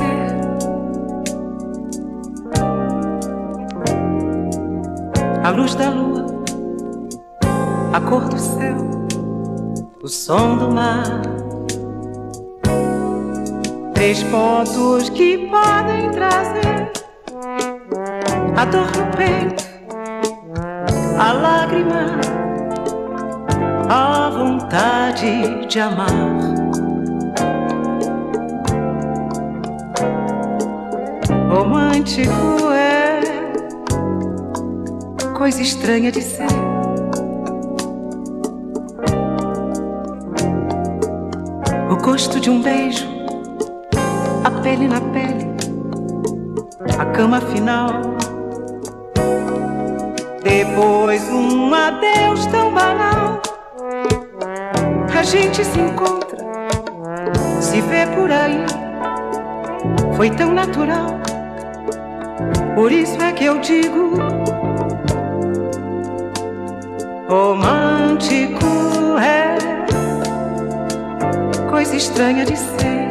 A luz da lua, a cor do céu, o som do mar. Três pontos que podem trazer a dor no peito, a lágrima, a vontade de amar. Romântico é coisa estranha de ser. O gosto de um beijo, a pele na pele, a cama final. Depois um adeus tão banal. A gente se encontra, se vê por aí. Foi tão natural. Por isso é que eu digo romântico é coisa estranha de ser.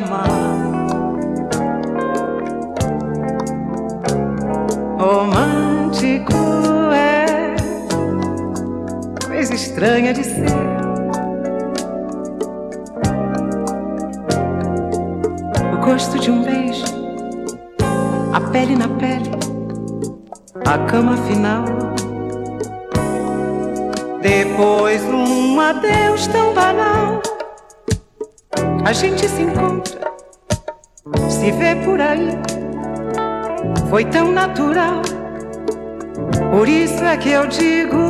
Vontade Foi tão natural. Por isso é que eu digo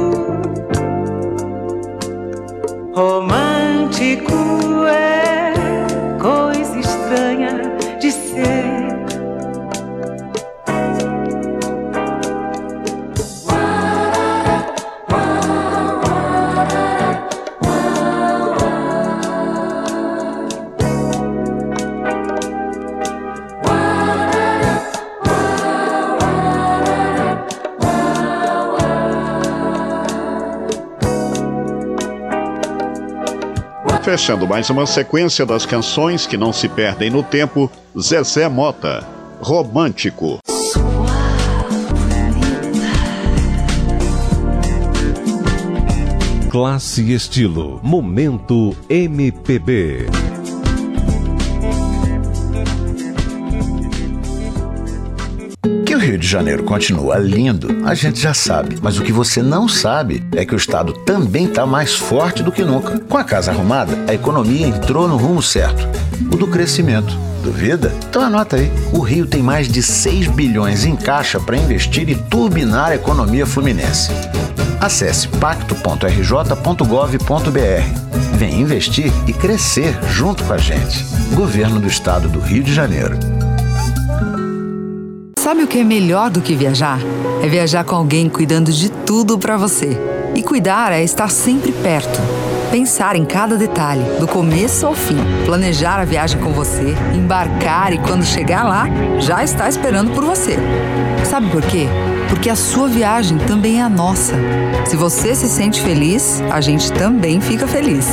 Fechando mais uma sequência das canções que não se perdem no tempo, Zezé Mota, Romântico. Classe e estilo. Momento MPB. De Janeiro continua lindo, a gente já sabe. Mas o que você não sabe é que o estado também está mais forte do que nunca. Com a casa arrumada, a economia entrou no rumo certo o do crescimento. Duvida? Então anota aí. O Rio tem mais de 6 bilhões em caixa para investir e turbinar a economia fluminense. Acesse pacto.rj.gov.br. Vem investir e crescer junto com a gente. Governo do Estado do Rio de Janeiro. Sabe o que é melhor do que viajar? É viajar com alguém cuidando de tudo para você. E cuidar é estar sempre perto. Pensar em cada detalhe, do começo ao fim. Planejar a viagem com você, embarcar e quando chegar lá, já está esperando por você. Sabe por quê? Porque a sua viagem também é a nossa. Se você se sente feliz, a gente também fica feliz.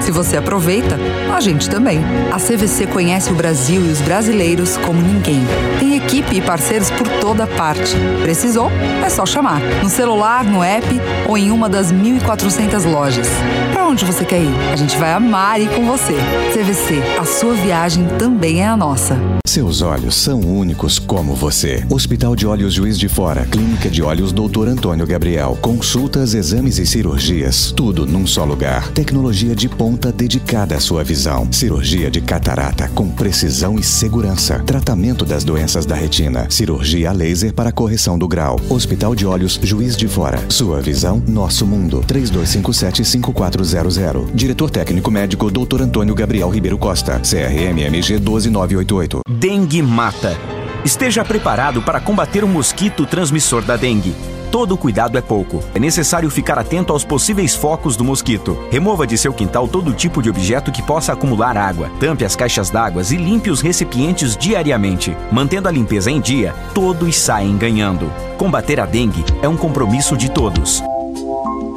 Se você aproveita, a gente também. A CVC conhece o Brasil e os brasileiros como ninguém. Tem equipe e parceiros por toda parte. Precisou? É só chamar. No celular, no app ou em uma das 1.400 lojas. Para onde você quer ir? A gente vai amar ir com você. CVC, a sua viagem também é a nossa. Seus olhos são únicos como você. Hospital de Olhos Juiz de Fora, Clínica de Olhos Dr. Antônio Gabriel. Consultas, exames e cirurgias. Tudo num só lugar. Tecnologia de ponta dedicada à sua visão. Cirurgia de catarata com precisão e segurança. Tratamento das doenças da retina. Cirurgia a laser para correção do grau. Hospital de Olhos Juiz de Fora. Sua visão, nosso mundo. 3257-5400. Diretor técnico médico Dr. Antônio Gabriel Ribeiro Costa. CRMMG 12988. Dengue mata. Esteja preparado para combater o mosquito transmissor da dengue. Todo cuidado é pouco. É necessário ficar atento aos possíveis focos do mosquito. Remova de seu quintal todo tipo de objeto que possa acumular água. Tampe as caixas d'água e limpe os recipientes diariamente. Mantendo a limpeza em dia, todos saem ganhando. Combater a dengue é um compromisso de todos.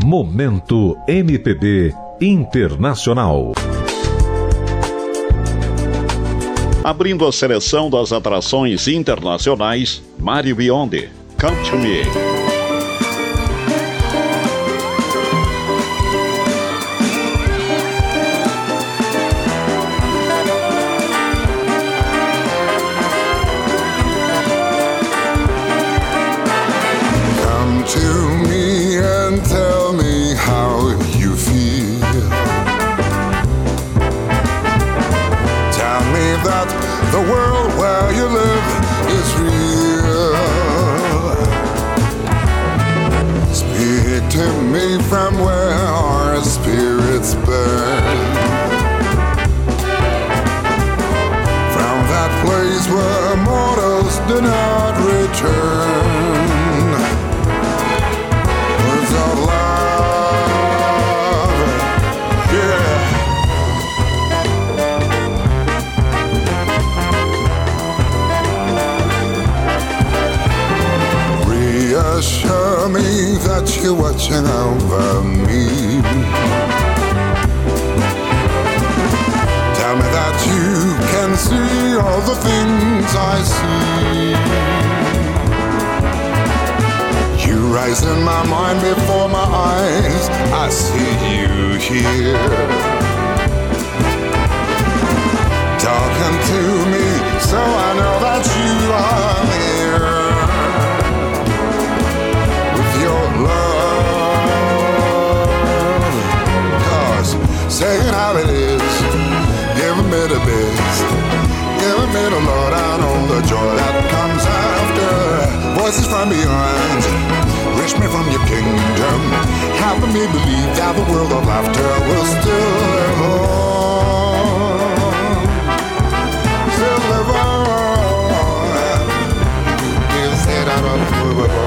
Momento MPB Internacional. Abrindo a seleção das atrações internacionais, Mario Biondi, Come to Me. Watching over me. Tell me that you can see all the things I see. You rise in my mind before my eyes. I see you here. Talking to me, so I know that you are Me the lowdown on the joy that comes after. Voices from beyond, reach me from your kingdom. Helping me believe that the world of laughter will still live on. Still live on. Move it on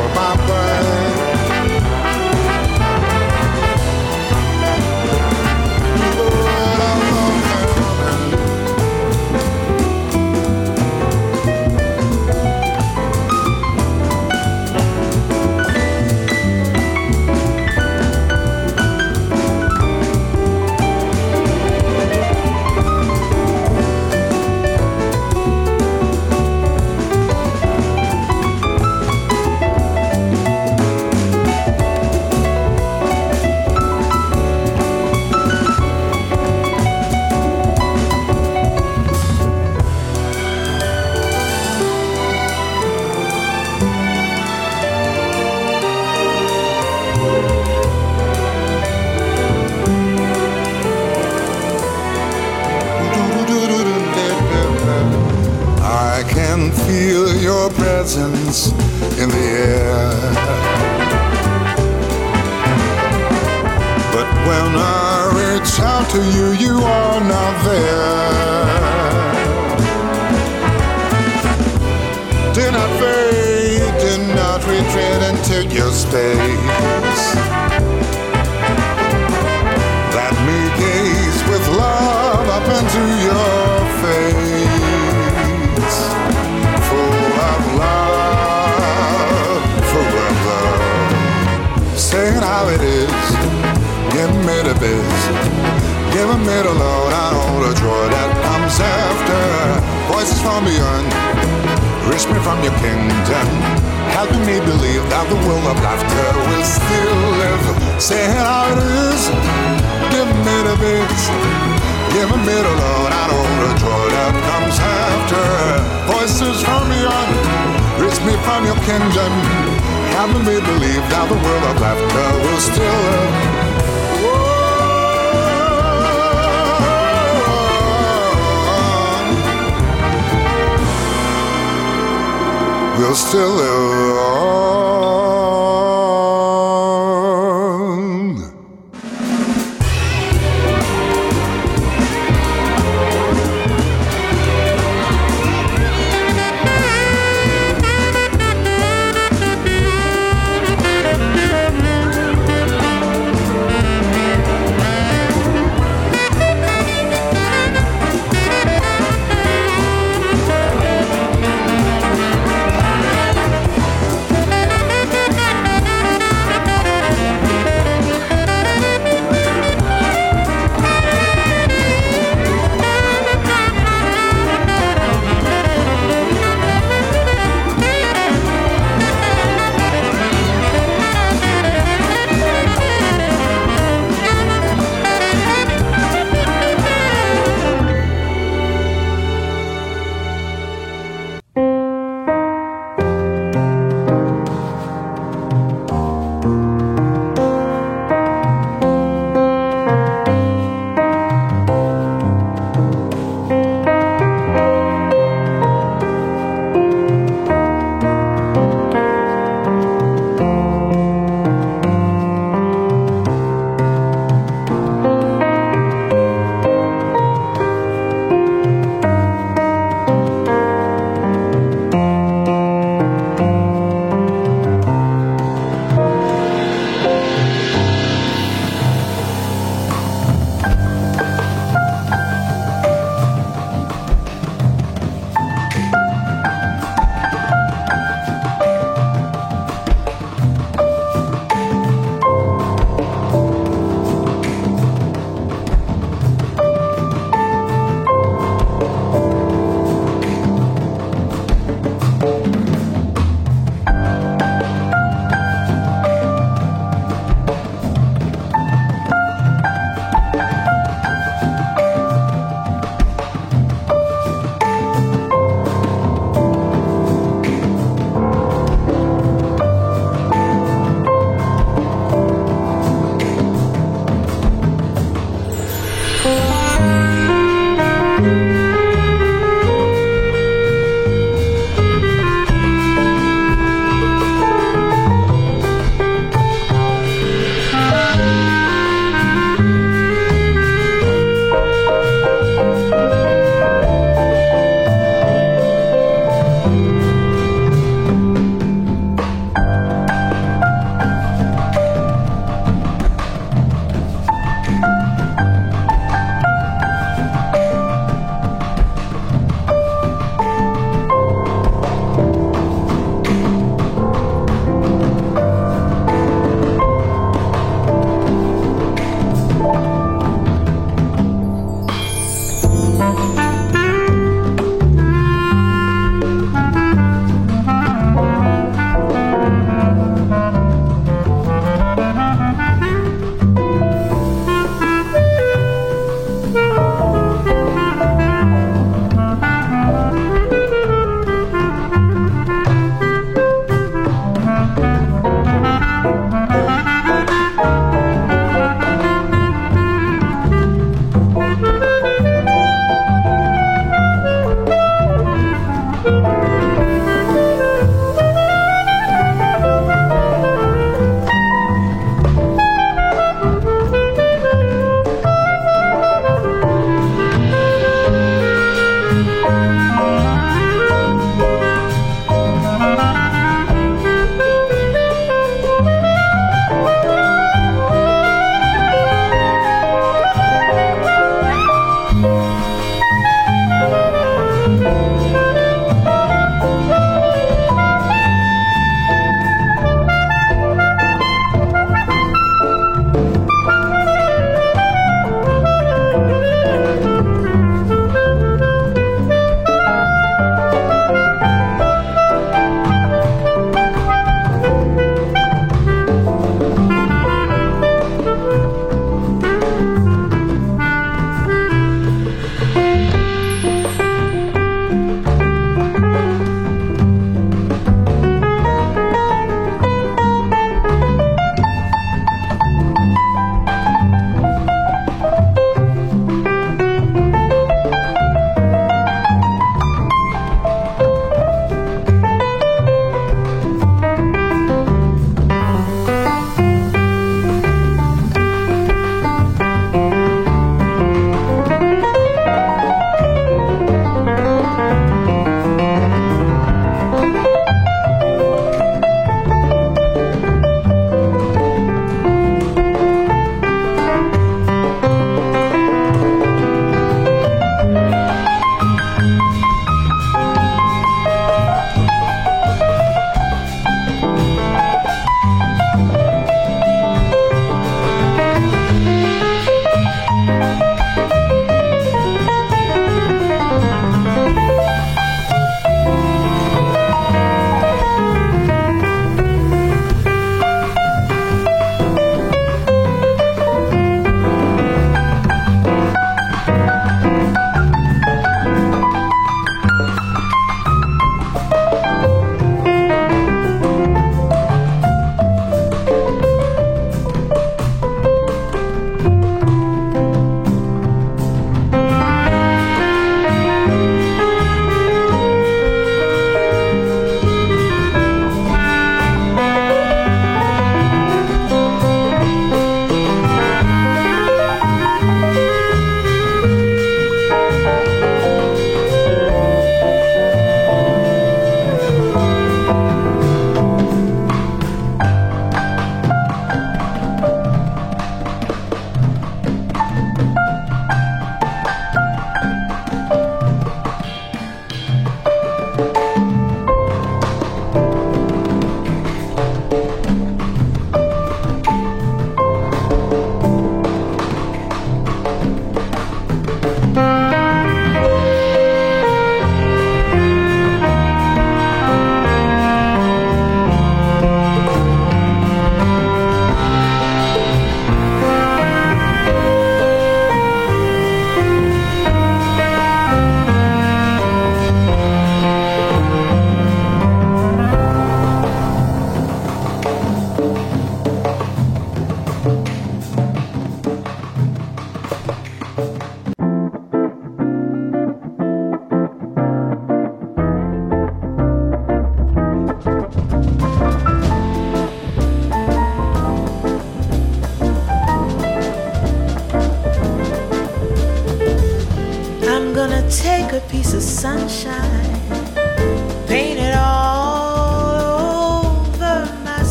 to you, you are not there. Do not fade, do not retreat into your space. Voices from beyond, reach me from your kingdom. Helping me believe that the world of laughter will still live. Saying how it is, give me the biz. Give me the load, I know the joy that comes after. Voices from beyond, reach me from your kingdom. haven't made believe now the world of laughter will still live. We'll still live.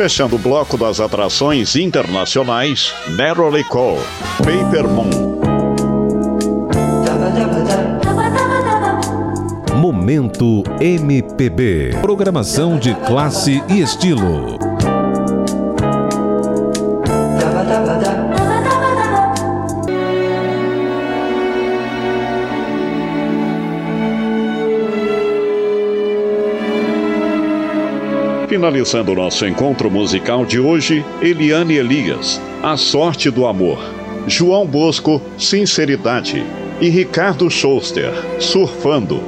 Fechando o bloco das atrações internacionais, Merrily Call, Paper Moon. Momento MPB. Programação de classe e estilo. Finalizando o nosso encontro musical de hoje, Eliane Elias, A Sorte do Amor. João Bosco, Sinceridade. E Ricardo Schuster, Surfando.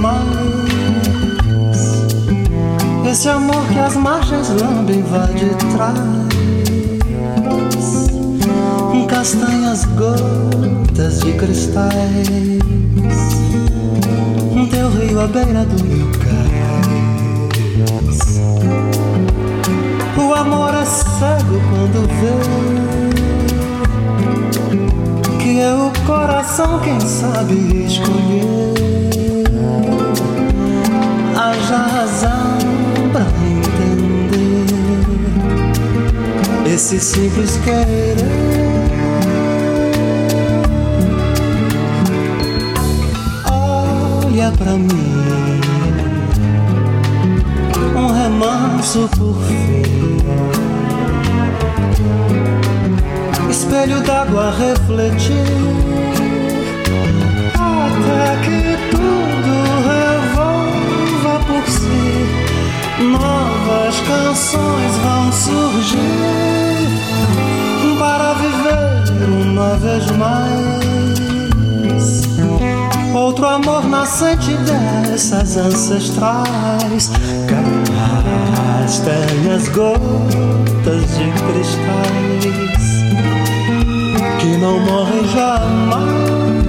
Mais. Esse amor que as margens lambem vai de trás. Castanhas gotas de cristais. Teu rio à beira do meu cais. O amor é cego quando vê que é o coração quem sabe escolher. Haja razão pra entender esse simples querer. Olha pra mim, um remanso por fim, espelho d'água refletir, até que tudo si, novas canções vão surgir para viver uma vez mais. Outro amor nascente dessas ancestrais Castanhas gotas de cristais Que não morrem jamais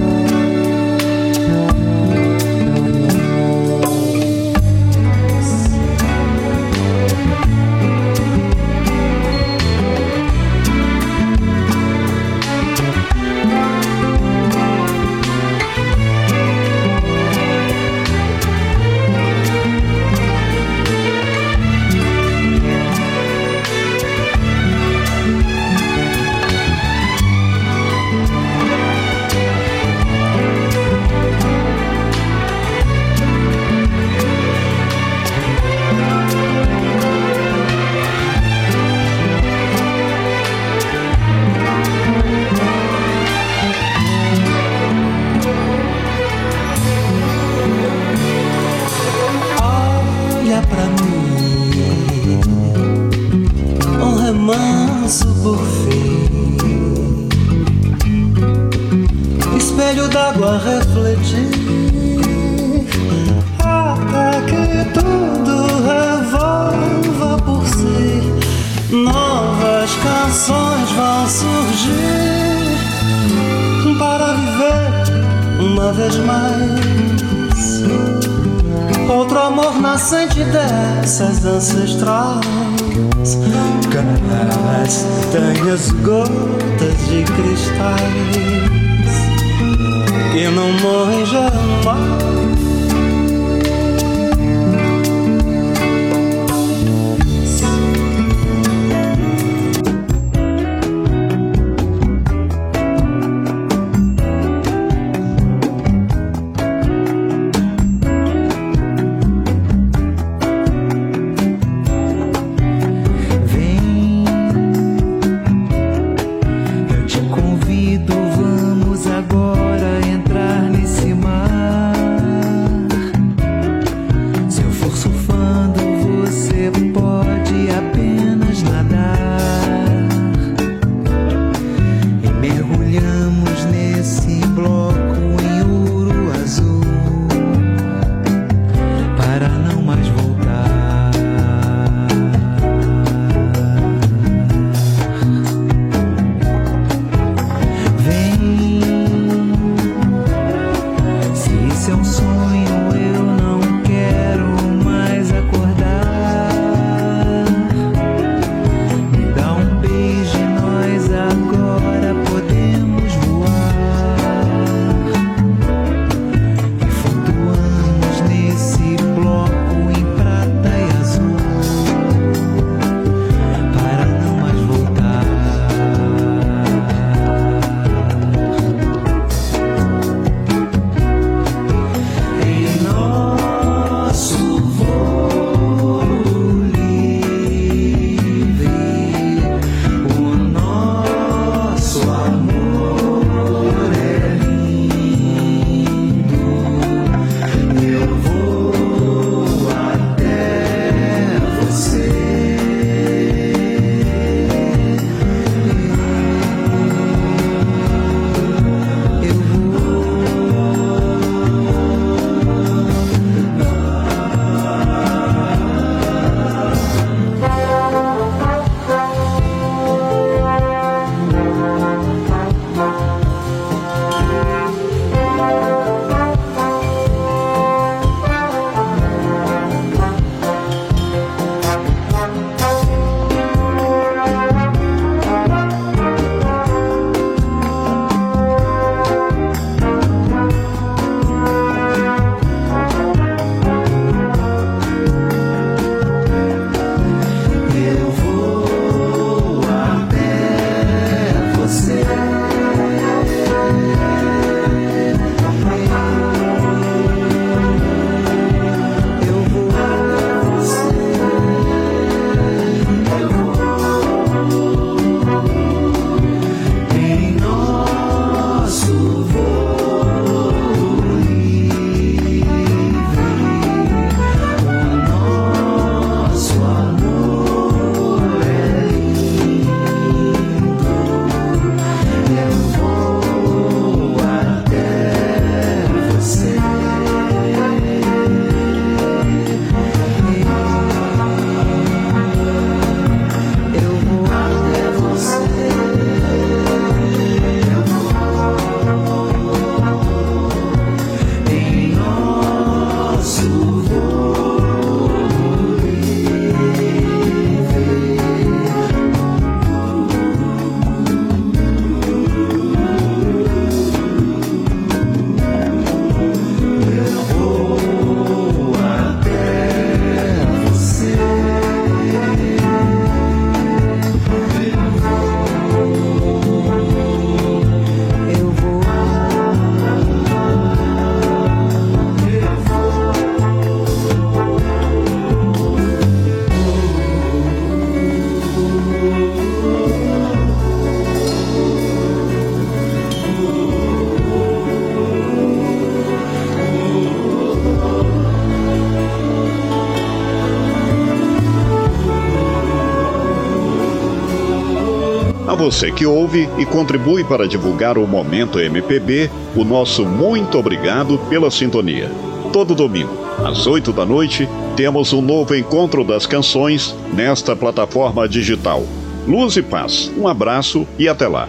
você que ouve e contribui para divulgar o Momento MPB, o nosso muito obrigado pela sintonia. Todo domingo, às 8 da noite, temos um novo encontro das canções nesta plataforma digital. Luz e paz. Um abraço e até lá.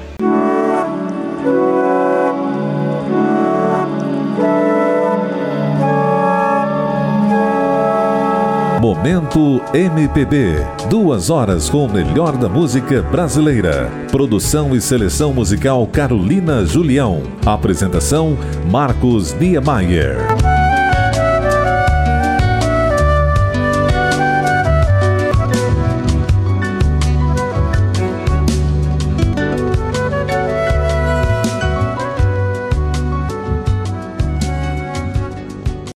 Momento MPB. Duas horas com o melhor da música brasileira. Produção e seleção musical Carolina Julião. Apresentação Marcos Niemeyer.